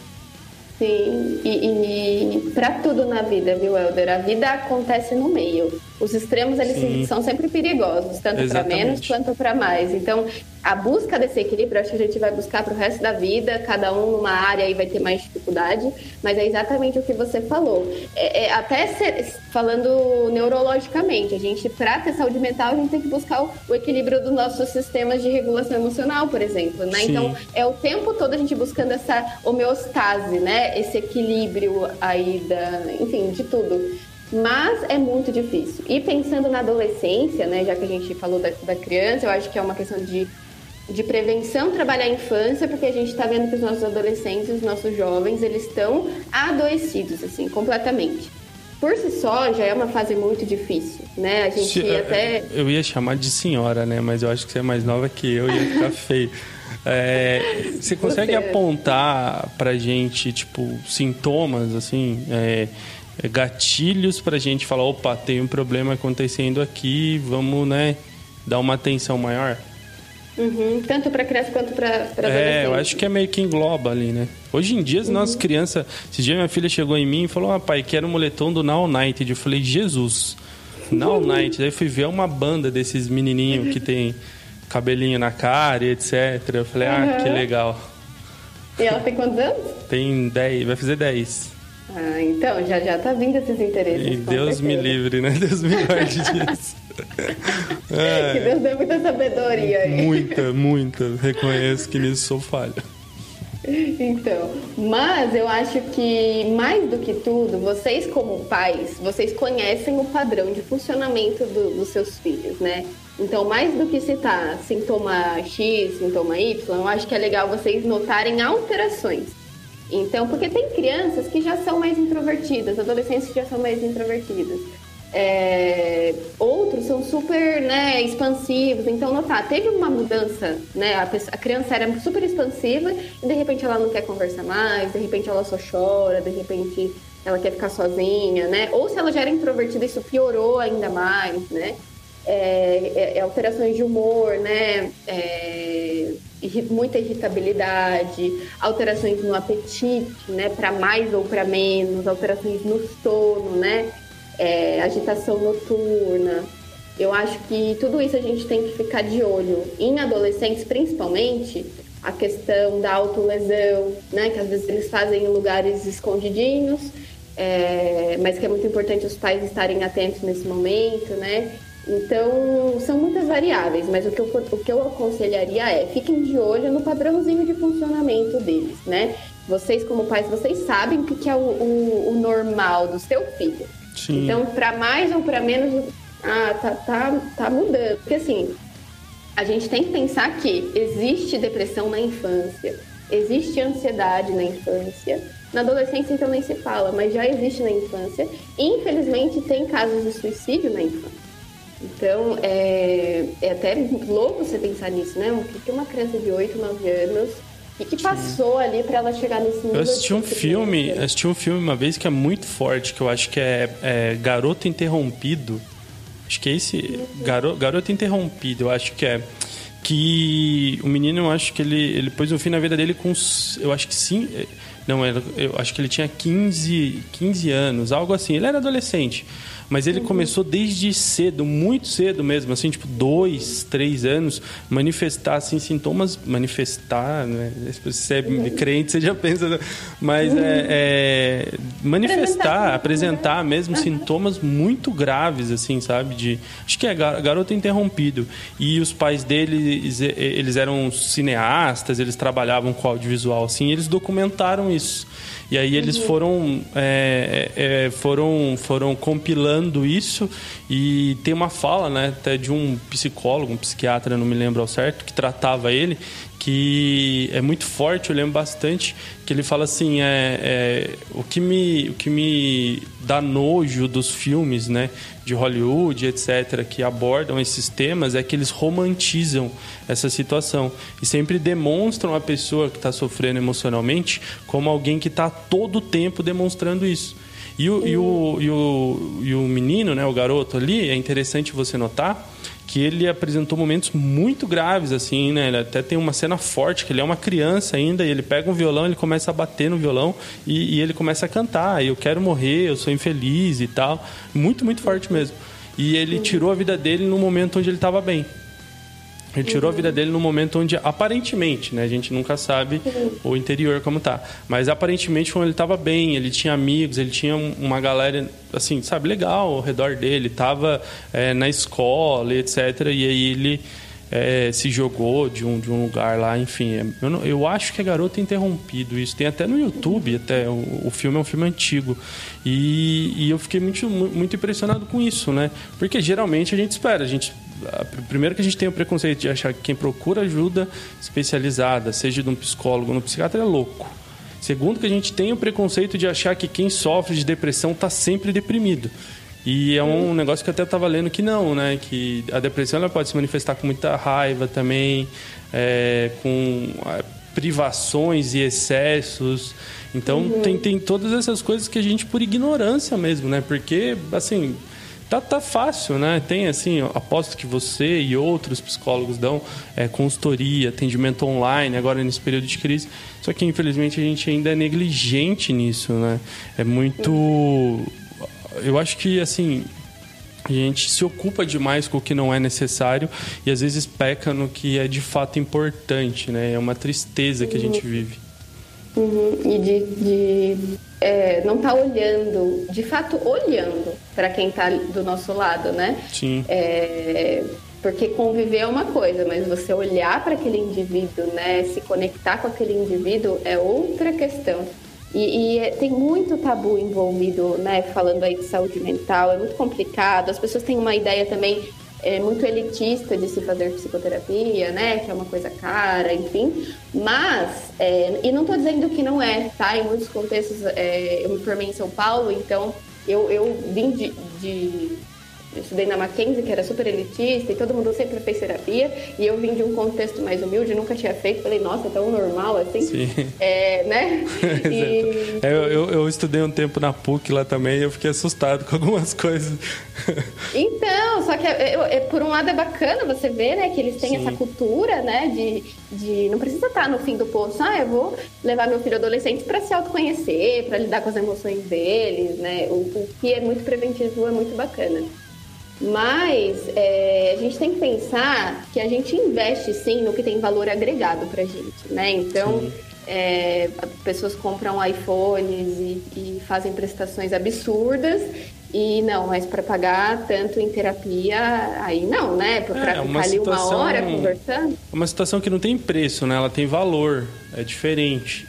Sim, e, e para tudo na vida, viu, Helder? A vida acontece no meio. Os extremos eles são sempre perigosos, tanto para menos quanto para mais. Então, a busca desse equilíbrio, acho que a gente vai buscar para o resto da vida, cada um numa área aí vai ter mais dificuldade, mas é exatamente o que você falou. É, é até ser, falando neurologicamente, a gente, para ter saúde mental, a gente tem que buscar o, o, equilíbrio dos nossos sistemas de regulação emocional, por exemplo, né? Então, é o tempo todo a gente buscando essa homeostase, né? Esse equilíbrio aí da, enfim, de tudo. Mas é muito difícil. E pensando na adolescência, né, já que a gente falou da, da criança, eu acho que é uma questão de, de prevenção trabalhar a infância, porque a gente está vendo que os nossos adolescentes, os nossos jovens, eles estão adoecidos, assim, completamente. Por si só, já é uma fase muito difícil, né? A gente Se, é, até... Eu ia chamar de senhora, né? Mas eu acho que você é mais nova que eu e ia ficar feio. É, você consegue apontar pra gente, tipo, sintomas, assim, é, é, gatilhos para a gente falar, opa, tem um problema acontecendo aqui, vamos, né, dar uma atenção maior? Uhum, tanto para criança quanto para. É, eu acho que é meio que engloba ali, né? Hoje em dia, as uhum. nossas crianças... Esse dia minha filha chegou em mim e falou, ah, pai, quero um moletom do Now Night. Eu falei, Jesus, Now Night. Daí fui ver uma banda desses menininhos que tem cabelinho na cara e etc. Eu falei, ah, que legal. E ela tem quantos anos? Tem 10, vai fazer 10. Ah, então, já já tá vindo esses interesses. E Deus certeza. me livre, né? Deus me guarde disso. é, que Deus dê muita sabedoria aí. Muita, muita. Reconheço que nisso sou falha. Então, mas eu acho que mais do que tudo, vocês como pais, vocês conhecem o padrão de funcionamento do, dos seus filhos, né? Então, mais do que citar sintoma X, sintoma Y, eu acho que é legal vocês notarem alterações. Então, porque tem crianças que já são mais introvertidas, adolescentes que já são mais introvertidas. É, outros são super né, expansivos. Então, notar, teve uma mudança, né? A, pessoa, a, criança era super expansiva e de repente ela não quer conversar mais, de repente ela só chora, de repente ela quer ficar sozinha, né? Ou se ela já era introvertida, isso piorou ainda mais, né? É, é, é alterações de humor, né? É, muita irritabilidade, alterações no apetite, né? Para mais ou para menos, alterações no sono, né? É, agitação noturna. Eu acho que tudo isso a gente tem que ficar de olho. Em adolescentes, principalmente, a questão da autolesão, né? Que às vezes eles fazem em lugares escondidinhos, é, mas que é muito importante os pais estarem atentos nesse momento, né? Então, são muitas variáveis, mas o que, eu, o que eu aconselharia é fiquem de olho no padrãozinho de funcionamento deles, né? Vocês, como pais, vocês sabem o que é o, o, o normal do seu filho. Sim. Então, para mais ou para menos, ah, tá, tá, tá mudando. Porque assim, a gente tem que pensar que existe depressão na infância, existe ansiedade na infância. Na adolescência, então, nem se fala, mas já existe na infância. Infelizmente, tem casos de suicídio na infância. Então, é, é até louco você pensar nisso, né? O que uma criança de 8, 9 anos o que, passou ali para ela chegar nesse nível? Eu assisti um filme, assisti um filme uma vez que é muito forte, que eu acho que é, é Garoto Interrompido. Acho que é esse. Garoto, Garoto Interrompido, eu acho que é. Que o menino, eu acho que ele, ele pôs um fim na vida dele com. Eu acho que sim. Não, eu acho que ele tinha 15, 15 anos, algo assim. Ele era adolescente. Mas ele uhum. começou desde cedo, muito cedo mesmo, assim, tipo, dois, três anos, manifestar, assim, sintomas, manifestar, né? Se você é uhum. crente, você já pensa, né? mas uhum. é, é, manifestar, apresentar mesmo sintomas muito graves, assim, sabe? De, acho que é garoto interrompido. E os pais dele, eles eram cineastas, eles trabalhavam com audiovisual, assim, eles documentaram isso. E aí eles uhum. foram, é, é, é, foram, foram compilando isso e tem uma fala, né, até de um psicólogo, um psiquiatra, não me lembro ao certo, que tratava ele, que é muito forte, eu lembro bastante, que ele fala assim, é, é, o, que me, o que me dá nojo dos filmes né, de Hollywood, etc., que abordam esses temas, é que eles romantizam essa situação e sempre demonstram a pessoa que está sofrendo emocionalmente como alguém que está todo o tempo demonstrando isso. E o, e, o, e, o, e o menino, né, o garoto ali, é interessante você notar que ele apresentou momentos muito graves, assim, né? Ele até tem uma cena forte, que ele é uma criança ainda, e ele pega um violão, ele começa a bater no violão e, e ele começa a cantar. Eu quero morrer, eu sou infeliz e tal. Muito, muito forte mesmo. E ele tirou a vida dele no momento onde ele estava bem. Ele tirou uhum. a vida dele no momento onde, aparentemente, né? A gente nunca sabe uhum. o interior como tá. Mas aparentemente, quando ele estava bem, ele tinha amigos, ele tinha uma galera, assim, sabe, legal ao redor dele. Tava é, na escola, etc. E aí ele é, se jogou de um, de um lugar lá, enfim. É, eu, não, eu acho que é Garoto Interrompido. Isso tem até no YouTube, até. O, o filme é um filme antigo. E, e eu fiquei muito, muito impressionado com isso, né? Porque geralmente a gente espera, a gente primeiro que a gente tem o preconceito de achar que quem procura ajuda especializada, seja de um psicólogo ou um psiquiatra, é louco. Segundo que a gente tem o preconceito de achar que quem sofre de depressão está sempre deprimido. E é um negócio que eu até estava lendo que não, né? Que a depressão ela pode se manifestar com muita raiva também, é, com é, privações e excessos. Então uhum. tem, tem todas essas coisas que a gente, por ignorância mesmo, né? Porque, assim, tá, tá fácil, né? Tem assim, aposto que você e outros psicólogos dão é, consultoria, atendimento online agora nesse período de crise. Só que infelizmente a gente ainda é negligente nisso, né? É muito. Eu acho que assim. A gente se ocupa demais com o que não é necessário e às vezes peca no que é de fato importante, né? É uma tristeza que a gente vive. Uhum. E de, de é, não tá olhando, de fato olhando para quem está do nosso lado, né? Sim. É, porque conviver é uma coisa, mas você olhar para aquele indivíduo, né, se conectar com aquele indivíduo é outra questão. E, e, é, tem muito tabu envolvido, né, falando aí de saúde mental, é muito complicado. As pessoas têm uma ideia também é, muito elitista de se fazer psicoterapia, né? Que é uma coisa cara, enfim. Mas, é, e não estou dizendo que não é, tá? Em muitos contextos, é, eu me formei em São Paulo, então eu, eu vim de, de estudei na Mackenzie, que era super elitista, e todo mundo sempre fez terapia, e eu vim de um contexto mais humilde, nunca tinha feito, falei, nossa, é tão normal assim. Sim. É, né? e... É, eu, eu, eu, estudei um tempo na PUC lá também, e eu fiquei assustado com algumas coisas. então, só que é, é, por um lado é bacana você ver, né, que eles têm Sim. essa cultura, né, de, de não precisa estar no fim do poço, ah, eu vou levar meu filho adolescente para se autoconhecer, para lidar com as emoções deles, né, o, o que é muito preventivo é muito bacana. Mas é, a gente tem que pensar que a gente investe sim no que tem valor agregado para a gente, né? Então, é, pessoas compram iPhones e, e, fazem prestações absurdas e não, mas para pagar tanto em terapia, aí não, né? Para é, ficar ali situação, uma hora conversando. É uma situação que não tem preço, né? Ela tem valor, é diferente.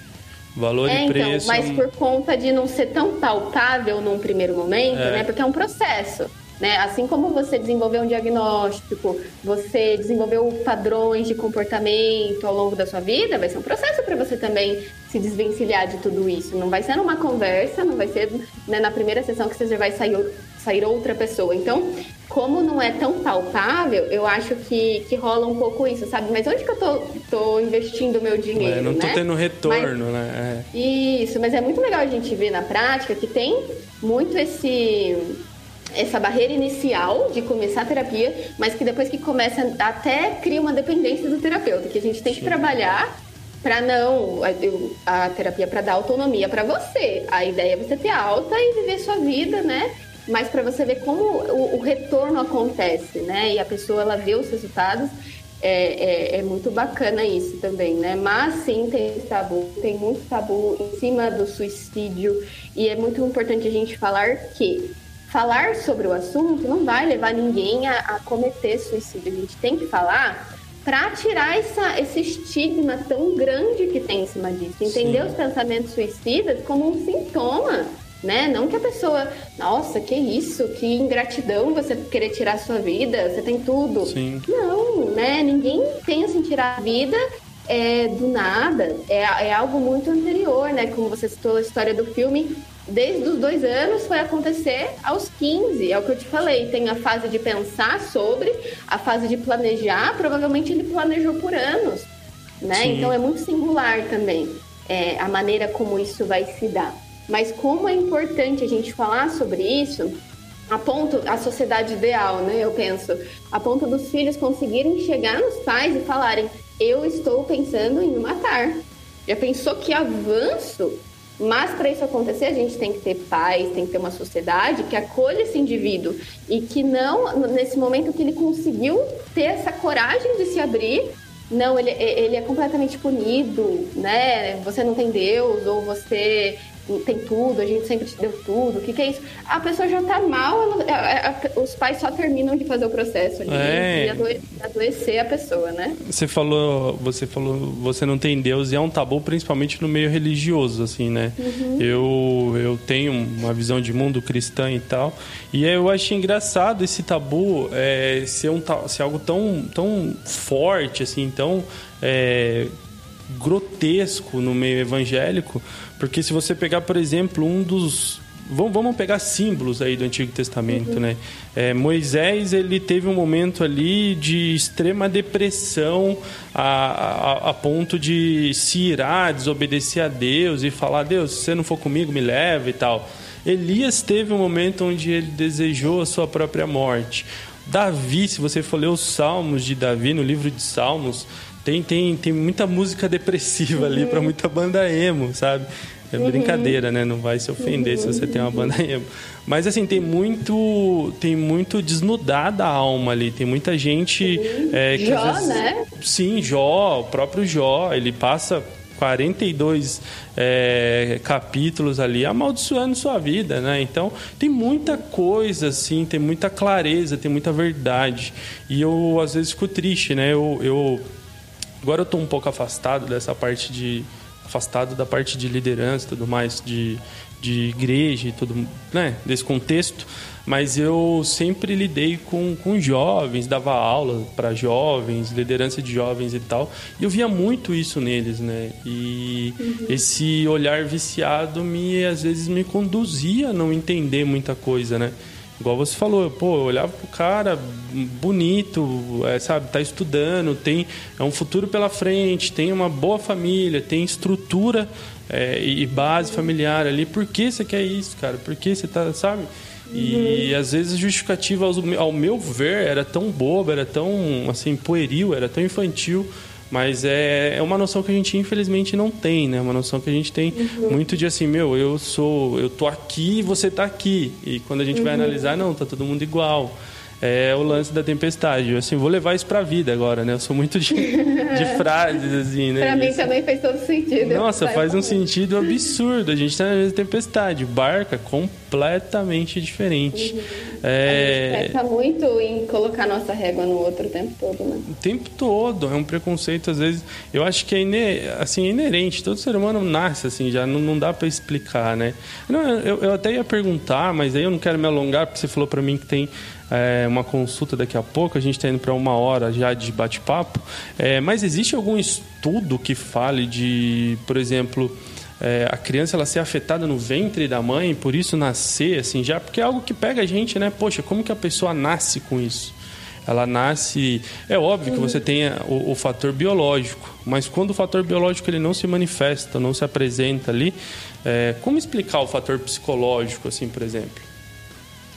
Valor é, e então, preço. Mas por conta de não ser tão palpável num primeiro momento, é. né? Porque é um processo. Né? Assim como você desenvolveu um diagnóstico, você desenvolveu padrões de comportamento ao longo da sua vida, vai ser um processo para você também se desvencilhar de tudo isso. Não vai ser numa conversa, não vai ser né, na primeira sessão que você já vai sair, sair outra pessoa. Então, como não é tão palpável, eu acho que, que rola um pouco isso, sabe? Mas onde que eu tô, tô investindo meu dinheiro? É, não tô né? tendo retorno, mas, né? É. Isso, mas é muito legal a gente ver na prática que tem muito esse essa barreira inicial de começar a terapia, mas que depois que começa até cria uma dependência do terapeuta, que a gente tem Sim. que trabalhar para não a, a terapia para dar autonomia para você. A ideia é você ter alta e viver sua vida, né? Mas para você ver como o, o, retorno acontece, né? E a pessoa ela vê os resultados. É, é, é, muito bacana isso também, né? Mas sim, tem tabu, tem muito tabu em cima do suicídio e é muito importante a gente falar que falar sobre o assunto não vai levar ninguém a, a cometer suicídio. A gente tem que falar para tirar essa, esse estigma tão grande que tem em cima disso. Entender Sim. os pensamentos suicidas como um sintoma, né? Não que a pessoa, nossa, que isso, que ingratidão você querer tirar a sua vida, você tem tudo. Sim. Não, né? Ninguém pensa em tirar a vida é, do nada. É, é algo muito anterior, né? Como você citou a história do filme, desde os dois anos foi acontecer aos 15, é o que eu te falei. Tem a fase de pensar sobre, a fase de planejar, provavelmente ele planejou por anos, né? Sim. Então é muito singular também é, a maneira como isso vai se dar. Mas como é importante a gente falar sobre isso, a ponto, a sociedade ideal, né? Eu penso, a ponto dos filhos conseguirem chegar nos pais e falarem: Eu estou pensando em me matar. Já pensou que avanço mas para isso acontecer, a gente tem que ter paz, tem que ter uma sociedade que acolha esse indivíduo e que não, nesse momento que ele conseguiu ter essa coragem de se abrir, não, ele, ele é completamente punido, né? Você não tem Deus, ou você tem tudo, a gente sempre te deu tudo, o que, que é isso? A pessoa já tá mal, ela, a, a, os pais só terminam de fazer o processo ali é. e adoecer, adoecer a pessoa, né? Você falou, você falou, você não tem Deus e é um tabu principalmente no meio religioso, assim, né? Uhum. Eu, eu tenho uma visão de mundo cristã e tal, e eu acho engraçado esse tabu é, ser, um, ser algo tão, tão forte, assim, tão... É, grotesco no meio evangélico, porque se você pegar, por exemplo, um dos vamos pegar símbolos aí do Antigo Testamento, uhum. né? É, Moisés ele teve um momento ali de extrema depressão a, a, a, ponto de se irar, desobedecer a Deus e falar Deus, se você não for comigo me leva e tal. Elias teve um momento onde ele desejou a sua própria morte. Davi, se você for ler os Salmos de Davi no livro de Salmos, tem, tem, tem muita música depressiva ali para muita banda emo, sabe? É uhum. brincadeira, né? Não vai se ofender se você tem uma banda emo. Mas assim, tem muito. Tem muito desnudada a alma ali. Tem muita gente. É, que, Jó, vezes, né? Sim, Jó, o próprio Jó, ele passa 42 é, capítulos ali amaldiçoando sua vida, né? Então tem muita coisa assim, tem muita clareza, tem muita verdade. E eu às vezes fico triste, né? Eu, eu agora eu estou um pouco afastado dessa parte de afastado da parte de liderança e tudo mais, de, de igreja e tudo, né, desse contexto, mas eu sempre lidei com, com jovens, dava aula para jovens, liderança de jovens e tal, e eu via muito isso neles, né, e uhum. esse olhar viciado me, às vezes, me conduzia a não entender muita coisa, né, Igual você falou, pô, eu olhava pro cara bonito, é, sabe, tá estudando, tem é um futuro pela frente, tem uma boa família, tem estrutura é, e base familiar ali. Por que você quer isso, cara? Por que você tá, sabe? E uhum. às vezes a justificativa, ao meu ver, era tão boba, era tão assim, pueril, era tão infantil mas é, é uma noção que a gente infelizmente não tem, né? Uma noção que a gente tem uhum. muito de assim, meu, eu sou, eu tô aqui e você tá aqui. E quando a gente uhum. vai analisar, não, tá todo mundo igual é o lance da tempestade. Eu, assim, vou levar isso para a vida agora, né? Eu sou muito de, de frases, assim, né? Para mim também faz todo sentido. Nossa, faz um sentido absurdo. A gente tá na mesma tempestade. Barca completamente diferente. Uhum. É... A gente peca muito em colocar nossa régua no outro o tempo todo, né? O tempo todo. É um preconceito, às vezes... Eu acho que é, ine... assim, é inerente. Todo ser humano nasce, assim, já não, não dá para explicar, né? Não, eu, eu até ia perguntar, mas aí eu não quero me alongar, porque você falou para mim que tem é, uma consulta daqui a pouco, a gente está indo para uma hora já de bate-papo. É, mas existe algum estudo que fale de, por exemplo, é, a criança ela ser afetada no ventre da mãe, por isso nascer assim já? Porque é algo que pega a gente, né? Poxa, como que a pessoa nasce com isso? ela nasce. É óbvio que você tem o, o, fator biológico, mas quando o fator biológico ele não se manifesta, não se apresenta ali, é, como explicar o fator psicológico, assim, por exemplo?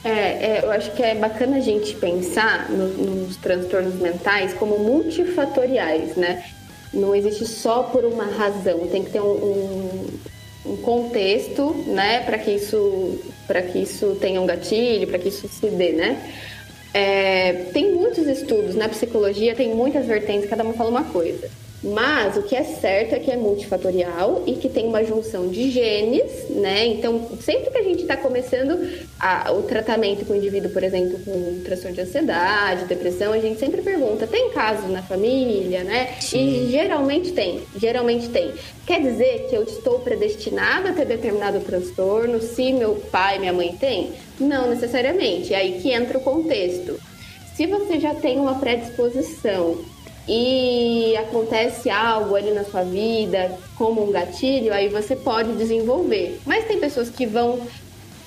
É, é, eu acho que é bacana a gente pensar no, nos transtornos mentais como multifatoriais, né? Não existe só por uma razão, tem que ter um, um, um contexto, né, para que isso para que isso tenha um gatilho, para que isso se dê, né? É, tem muitos estudos na psicologia, tem muitas vertentes, cada um fala uma coisa. Mas o que é certo é que é multifatorial e que tem uma junção de genes, né? Então, sempre que a gente está começando a, o tratamento com o indivíduo, por exemplo, com transtorno de ansiedade, depressão, a gente sempre pergunta: tem casos na família, né? Sim. E geralmente tem, geralmente tem. Quer dizer que eu estou predestinado a ter determinado transtorno se meu pai, minha mãe tem? Não necessariamente. É aí que entra o contexto. Se você já tem uma predisposição e acontece algo ali na sua vida, como um gatilho, aí você pode desenvolver. Mas tem pessoas que vão.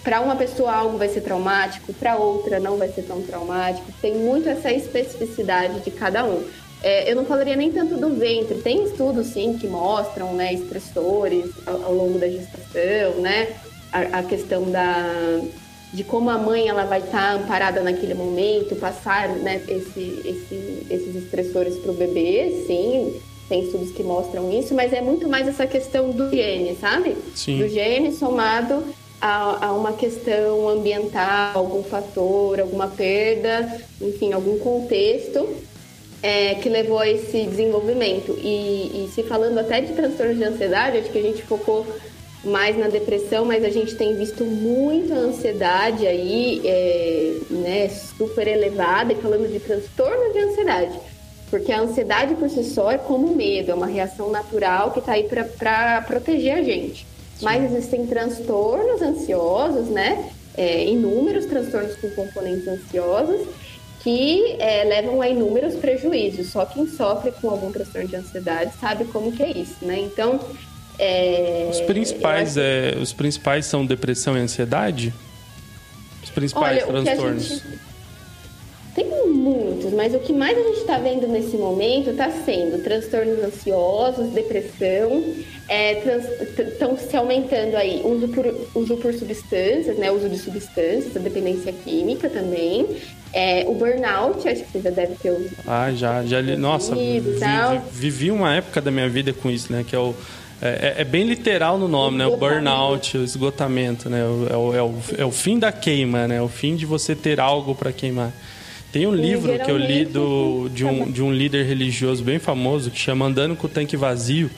Para uma pessoa algo vai ser traumático, para outra não vai ser tão traumático. Tem muito essa especificidade de cada um. É, eu não falaria nem tanto do ventre. Tem estudos, sim, que mostram né, estressores ao, ao longo da gestação, né? A, a questão da, de como a mãe ela vai estar tá amparada naquele momento, passar né, esse, esse, esses estressores para o bebê, sim, tem estudos que mostram isso, mas é muito mais essa questão do gene, sabe? Sim. Do gene somado a, a, uma questão ambiental, algum fator, alguma perda, enfim, algum contexto é, que levou a esse desenvolvimento. E, e se falando até de transtorno de ansiedade, acho que a gente focou mais na depressão, mas a gente tem visto muita ansiedade aí, é, né, super elevada, e falando de transtorno de ansiedade. Porque a ansiedade por si só é como medo, é uma reação natural que está aí para proteger a gente. Mas existem transtornos ansiosos, né? É, inúmeros transtornos com componentes ansiosos que é, levam a inúmeros prejuízos. Só quem sofre com algum transtorno de ansiedade sabe como que é isso, né? Então, é, os principais, acho... é, os principais são depressão e ansiedade? Os principais Olha, transtornos. Gente... Tem muitos, mas o que mais a gente está vendo nesse momento está sendo transtornos ansiosos, depressão, estão é, se aumentando aí uso por, uso por substâncias, né, uso de substâncias, a dependência química também, é, o burnout, acho que você já deve ter ouvido. Ah, já, já li. Nossa, vi, vivi uma época da minha vida com isso, né? Que é o é, é, é, bem literal no nome, né? O burnout, o esgotamento, né? É o, é o, é o fim da queima, né? O fim de você ter algo para queimar. Tem um livro que eu li do, de, um, de um líder religioso bem famoso que chama Andando com o Tanque Vazio,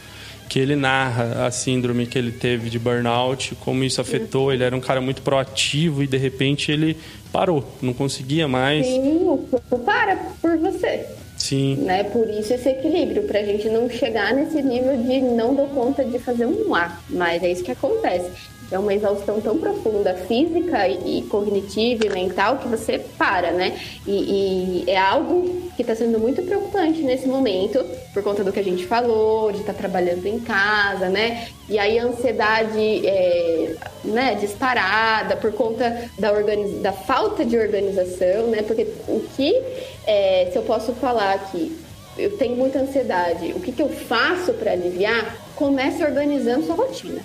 que ele narra a síndrome que ele teve de burnout, como isso afetou. Ele era um cara muito proativo e de repente ele parou, não conseguia mais. Sim, para por você. Sim. Né? Por isso esse equilíbrio, para a gente não chegar nesse nível de não dou conta de fazer um A, mas é isso que acontece. É uma exaustão tão profunda, física e, cognitiva e mental, que você para, né? E, e é algo que está sendo muito preocupante nesse momento, por conta do que a gente falou, de estar tá trabalhando em casa, né? E aí a ansiedade é, né, disparada por conta da, organiz... da falta de organização, né? Porque o que, é, se eu posso falar aqui, eu tenho muita ansiedade, o que, que eu faço para aliviar? Comece organizando sua rotina.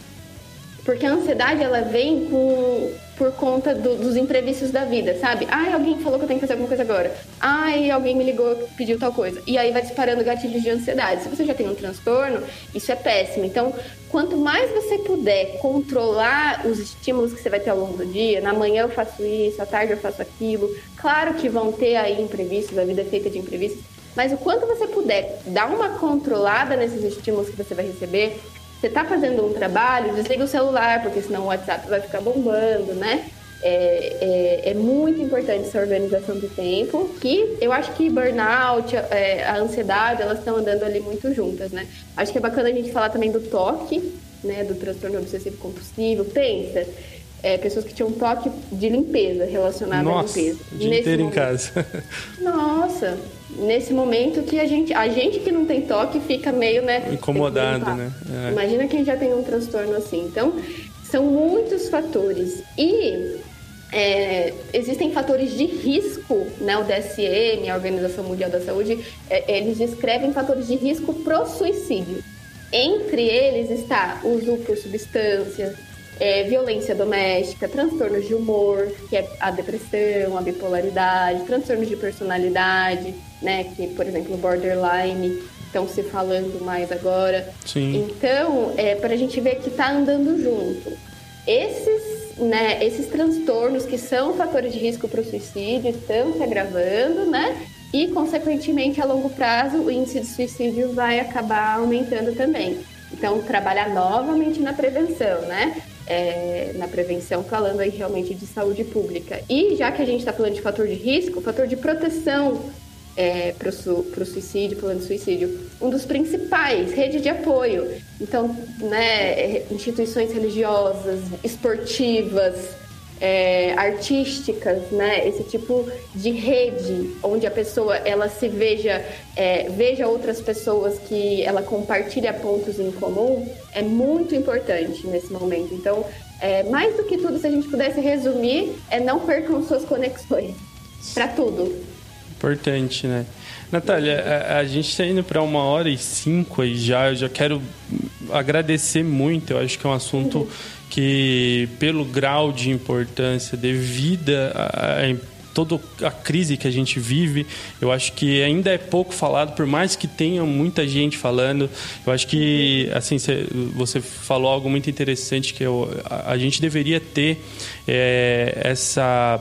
Porque a ansiedade, ela vem com, por conta do, dos imprevistos da vida, sabe? Ai, alguém falou que eu tenho que fazer alguma coisa agora. Ai, alguém me ligou, pediu tal coisa. E aí vai disparando gatilhos de ansiedade. Se você já tem um transtorno, isso é péssimo. Então, quanto mais você puder controlar os estímulos que você vai ter ao longo do dia, na manhã eu faço isso, à tarde eu faço aquilo. Claro que vão ter aí imprevistos, a vida é feita de imprevistos. Mas o quanto você puder dar uma controlada nesses estímulos que você vai receber, você está fazendo um trabalho, desliga o celular, porque senão o WhatsApp vai ficar bombando, né? É, é, é, muito importante essa organização do tempo, que eu acho que burnout, é, a ansiedade, elas estão andando ali muito juntas, né? Acho que é bacana a gente falar também do toque, né? Do transtorno obsessivo compulsivo. Pensa, é, pessoas que tinham toque de limpeza relacionado Nossa, à limpeza. O dia inteiro momento, em casa. Nossa, nesse momento que a gente, a gente que não tem toque fica meio, né? Incomodado, né? É. Imagina quem já tem um transtorno assim. Então, são muitos fatores. E é, existem fatores de risco, né? O DSM, a Organização Mundial da Saúde, é, eles descrevem fatores de risco pro suicídio. Entre eles está uso por substância, é, violência doméstica, transtornos de humor, que é a depressão, a bipolaridade, transtornos de personalidade, né, que, por exemplo, borderline, estão se falando mais agora. Sim. Então, é para a gente ver que está andando junto. Esses, né, esses transtornos que são fatores de risco para o suicídio estão se agravando, né? E, consequentemente, a longo prazo, o índice de suicídio vai acabar aumentando também. Então, trabalhar novamente na prevenção, né? É, na prevenção, falando aí realmente de saúde pública. E já que a gente está falando de fator de risco, fator de proteção é, para o suicídio, plano de suicídio, um dos principais, rede de apoio. Então, né, instituições religiosas, esportivas, é, artísticas, né, esse tipo de rede onde a pessoa ela se veja, é, veja outras pessoas que ela compartilha pontos em comum, é muito importante nesse momento. Então, é, mais do que tudo, se a gente pudesse resumir, é não percam suas conexões para tudo. Importante, né? Natália, a, a gente está indo para uma hora e cinco aí já. Eu já quero agradecer muito. Eu acho que é um assunto que, pelo grau de importância devida a, a toda a crise que a gente vive, eu acho que ainda é pouco falado, por mais que tenha muita gente falando. Eu acho que, assim, você falou algo muito interessante, que eu, a, a gente deveria ter é, essa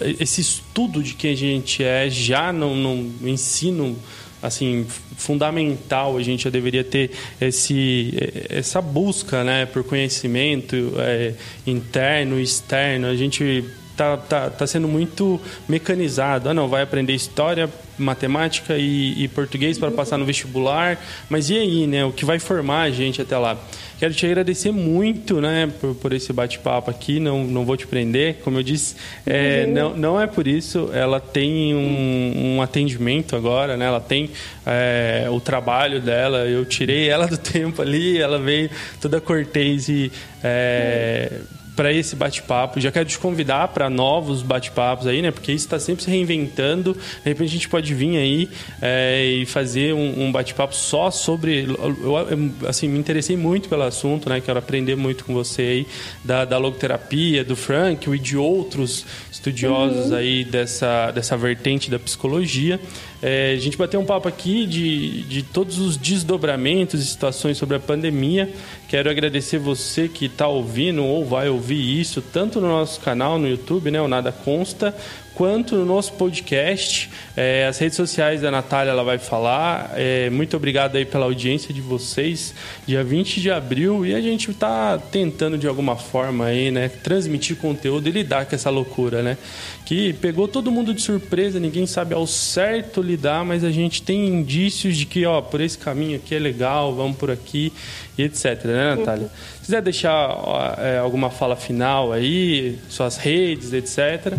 esse estudo de quem a gente é já no, no ensino assim fundamental a gente já deveria ter esse essa busca né por conhecimento é, interno externo. A gente tá, tá, tá sendo muito mecanizado. Ah não vai aprender história matemática e, e português para passar no vestibular mas e aí né o que vai formar a gente até lá Quero te agradecer muito, né, por, por esse bate-papo aqui. Não, não vou te prender, como eu disse, é, uhum. não, não é por isso. Ela tem um, um atendimento agora, né? Ela tem é, o trabalho dela. Eu tirei ela do tempo ali, ela veio toda cortês e é, para esse bate-papo. Já quero te convidar para novos bate-papos aí, né? Porque isso está sempre se reinventando. De repente a gente pode vir aí é, e fazer um, um bate-papo só sobre. Eu, assim, me interessei muito pelo assunto, né? Quero aprender muito com você aí da, da logoterapia, do Frank e de outros estudiosos uhum. aí dessa, dessa vertente da psicologia. É, a gente bateu um papo aqui de, de todos os desdobramentos e situações sobre a pandemia. Quero agradecer você que está ouvindo ou vai ouvir isso, tanto no nosso canal no YouTube, né, o Nada Consta, quanto no nosso podcast. É, as redes sociais da Natália ela vai falar. É, muito obrigado aí pela audiência de vocês. Dia 20 de abril e a gente está tentando de alguma forma aí, né, transmitir conteúdo e lidar com essa loucura, né? Que pegou todo mundo de surpresa, ninguém sabe ao certo lidar, mas a gente tem indícios de que, ó, por esse caminho aqui é legal, vamos por aqui e etc, né, Natália? Uhum. Se quiser deixar é, alguma fala final aí, suas redes, etc.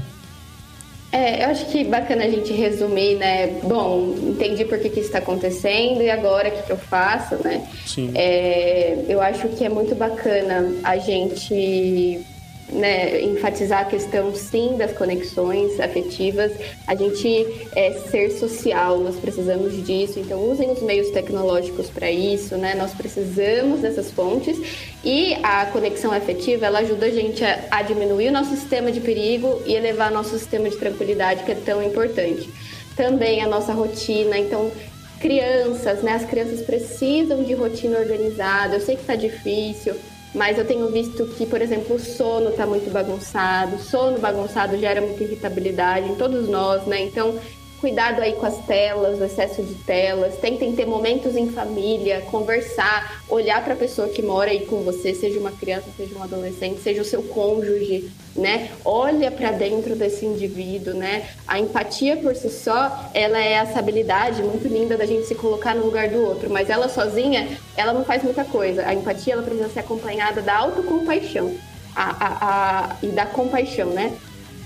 É, eu acho que bacana a gente resumir, né? Bom, entendi por que, que isso está acontecendo e agora o que, que eu faço, né? Sim. É, eu acho que é muito bacana a gente né, enfatizar a questão, sim, das conexões afetivas, a gente é ser social, nós precisamos disso, então usem os meios tecnológicos para isso, né, nós precisamos dessas fontes. E a conexão afetiva, ela ajuda a gente a, a diminuir o nosso sistema de perigo e elevar nosso sistema de tranquilidade, que é tão importante. Também a nossa rotina, então crianças, né, as crianças precisam de rotina organizada, eu sei que está difícil, mas eu tenho visto que, por exemplo, o sono está muito bagunçado, sono bagunçado gera muita irritabilidade em todos nós, né? Então, Cuidado aí com as telas, o excesso de telas. Tentem ter momentos em família, conversar, olhar para a pessoa que mora aí com você, seja uma criança, seja um adolescente, seja o seu cônjuge, né? Olha para dentro desse indivíduo, né? A empatia por si só, ela é essa habilidade muito linda da gente se colocar no lugar do outro, mas ela sozinha, ela não faz muita coisa. A empatia, ela precisa ser acompanhada da autocompaixão. A, a, a, e da compaixão, né?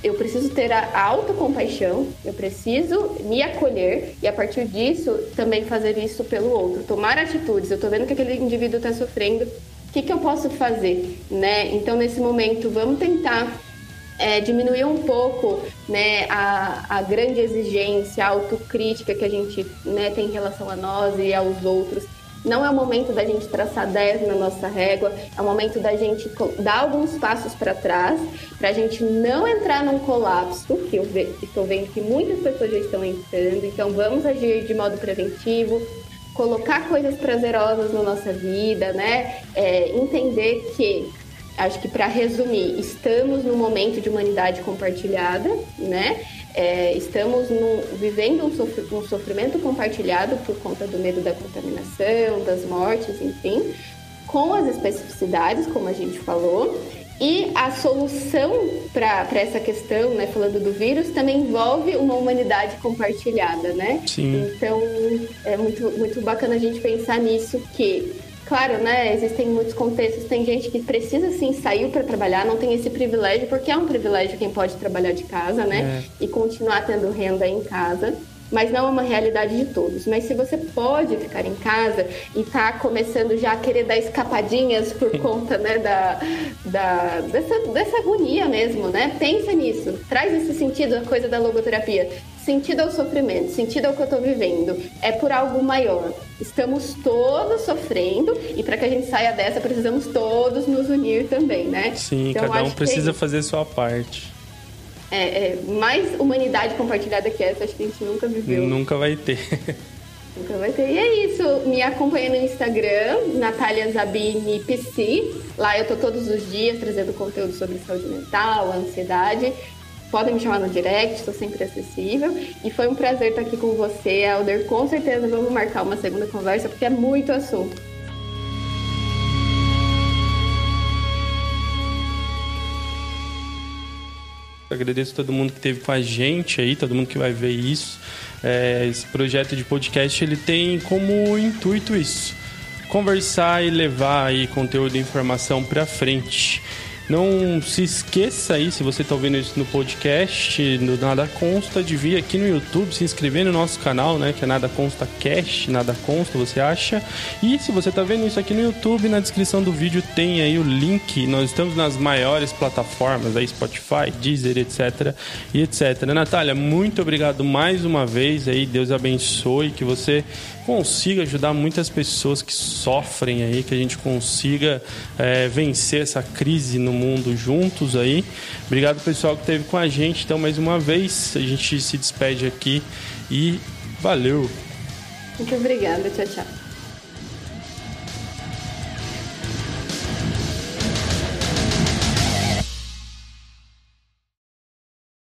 Eu preciso ter a autocompaixão, eu preciso me acolher e a partir disso também fazer isso pelo outro, tomar atitudes. Eu estou vendo que aquele indivíduo está sofrendo, o que, que eu posso fazer, né? Então nesse momento vamos tentar é, diminuir um pouco né, a, a grande exigência, a autocrítica que a gente né, tem em relação a nós e aos outros não é o momento da gente traçar 10 na nossa régua, é o momento da gente dar alguns passos para trás, para a gente não entrar num colapso, que eu estou vendo que muitas pessoas já estão entrando, então vamos agir de modo preventivo, colocar coisas prazerosas na nossa vida, né? É, entender que acho que para resumir, estamos num momento de humanidade compartilhada, né? É, estamos num, vivendo um, sofr um sofrimento compartilhado por conta do medo da contaminação, das mortes, enfim, com as especificidades, como a gente falou. E a solução para essa questão, né, falando do vírus, também envolve uma humanidade compartilhada, né? Sim. Então, é muito, muito bacana a gente pensar nisso, que claro, né? Existem muitos contextos, tem gente que precisa sim sair para trabalhar, não tem esse privilégio, porque é um privilégio quem pode trabalhar de casa, né? É. E continuar tendo renda em casa. Mas não é uma realidade de todos. Mas se você pode ficar em casa e tá começando já a querer dar escapadinhas por conta, né, da, da, dessa, dessa agonia mesmo, né? Pensa nisso. Traz esse sentido, a coisa da logoterapia. Sentido ao sofrimento, sentido ao que eu estou vivendo. É por algo maior. Estamos todos sofrendo e para que a gente saia dessa, precisamos todos nos unir também, né? Sim, então, cada um precisa fazer sua parte. É, é, mais humanidade compartilhada que essa, acho que a gente nunca viveu. Nunca vai ter. Nunca vai ter. E é isso. Me acompanha no Instagram, Natália Zabini PC. Lá eu tô todos os dias trazendo conteúdo sobre saúde mental, ansiedade. Podem me chamar no direct, estou sempre acessível. E foi um prazer estar aqui com você, Alder. Com certeza vamos marcar uma segunda conversa, porque é muito assunto. Agradeço todo mundo que esteve com a gente aí, todo mundo que vai ver isso. É, esse projeto de podcast ele tem como intuito isso: conversar e levar aí conteúdo e informação para frente. Não se esqueça aí, se você está ouvindo isso no podcast, no Nada Consta, de vir aqui no YouTube, se inscrever no nosso canal, né? Que é Nada Consta Cast, Nada Consta, você acha. E se você está vendo isso aqui no YouTube, na descrição do vídeo tem aí o link. Nós estamos nas maiores plataformas, aí Spotify, Deezer, etc. E etc. Natália, muito obrigado mais uma vez aí. Deus abençoe, que você consiga ajudar muitas pessoas que sofrem aí, que a gente consiga é, vencer essa crise no mundo juntos aí. Obrigado pessoal que esteve com a gente. Então mais uma vez a gente se despede aqui e valeu. Muito obrigada, tchau, tchau.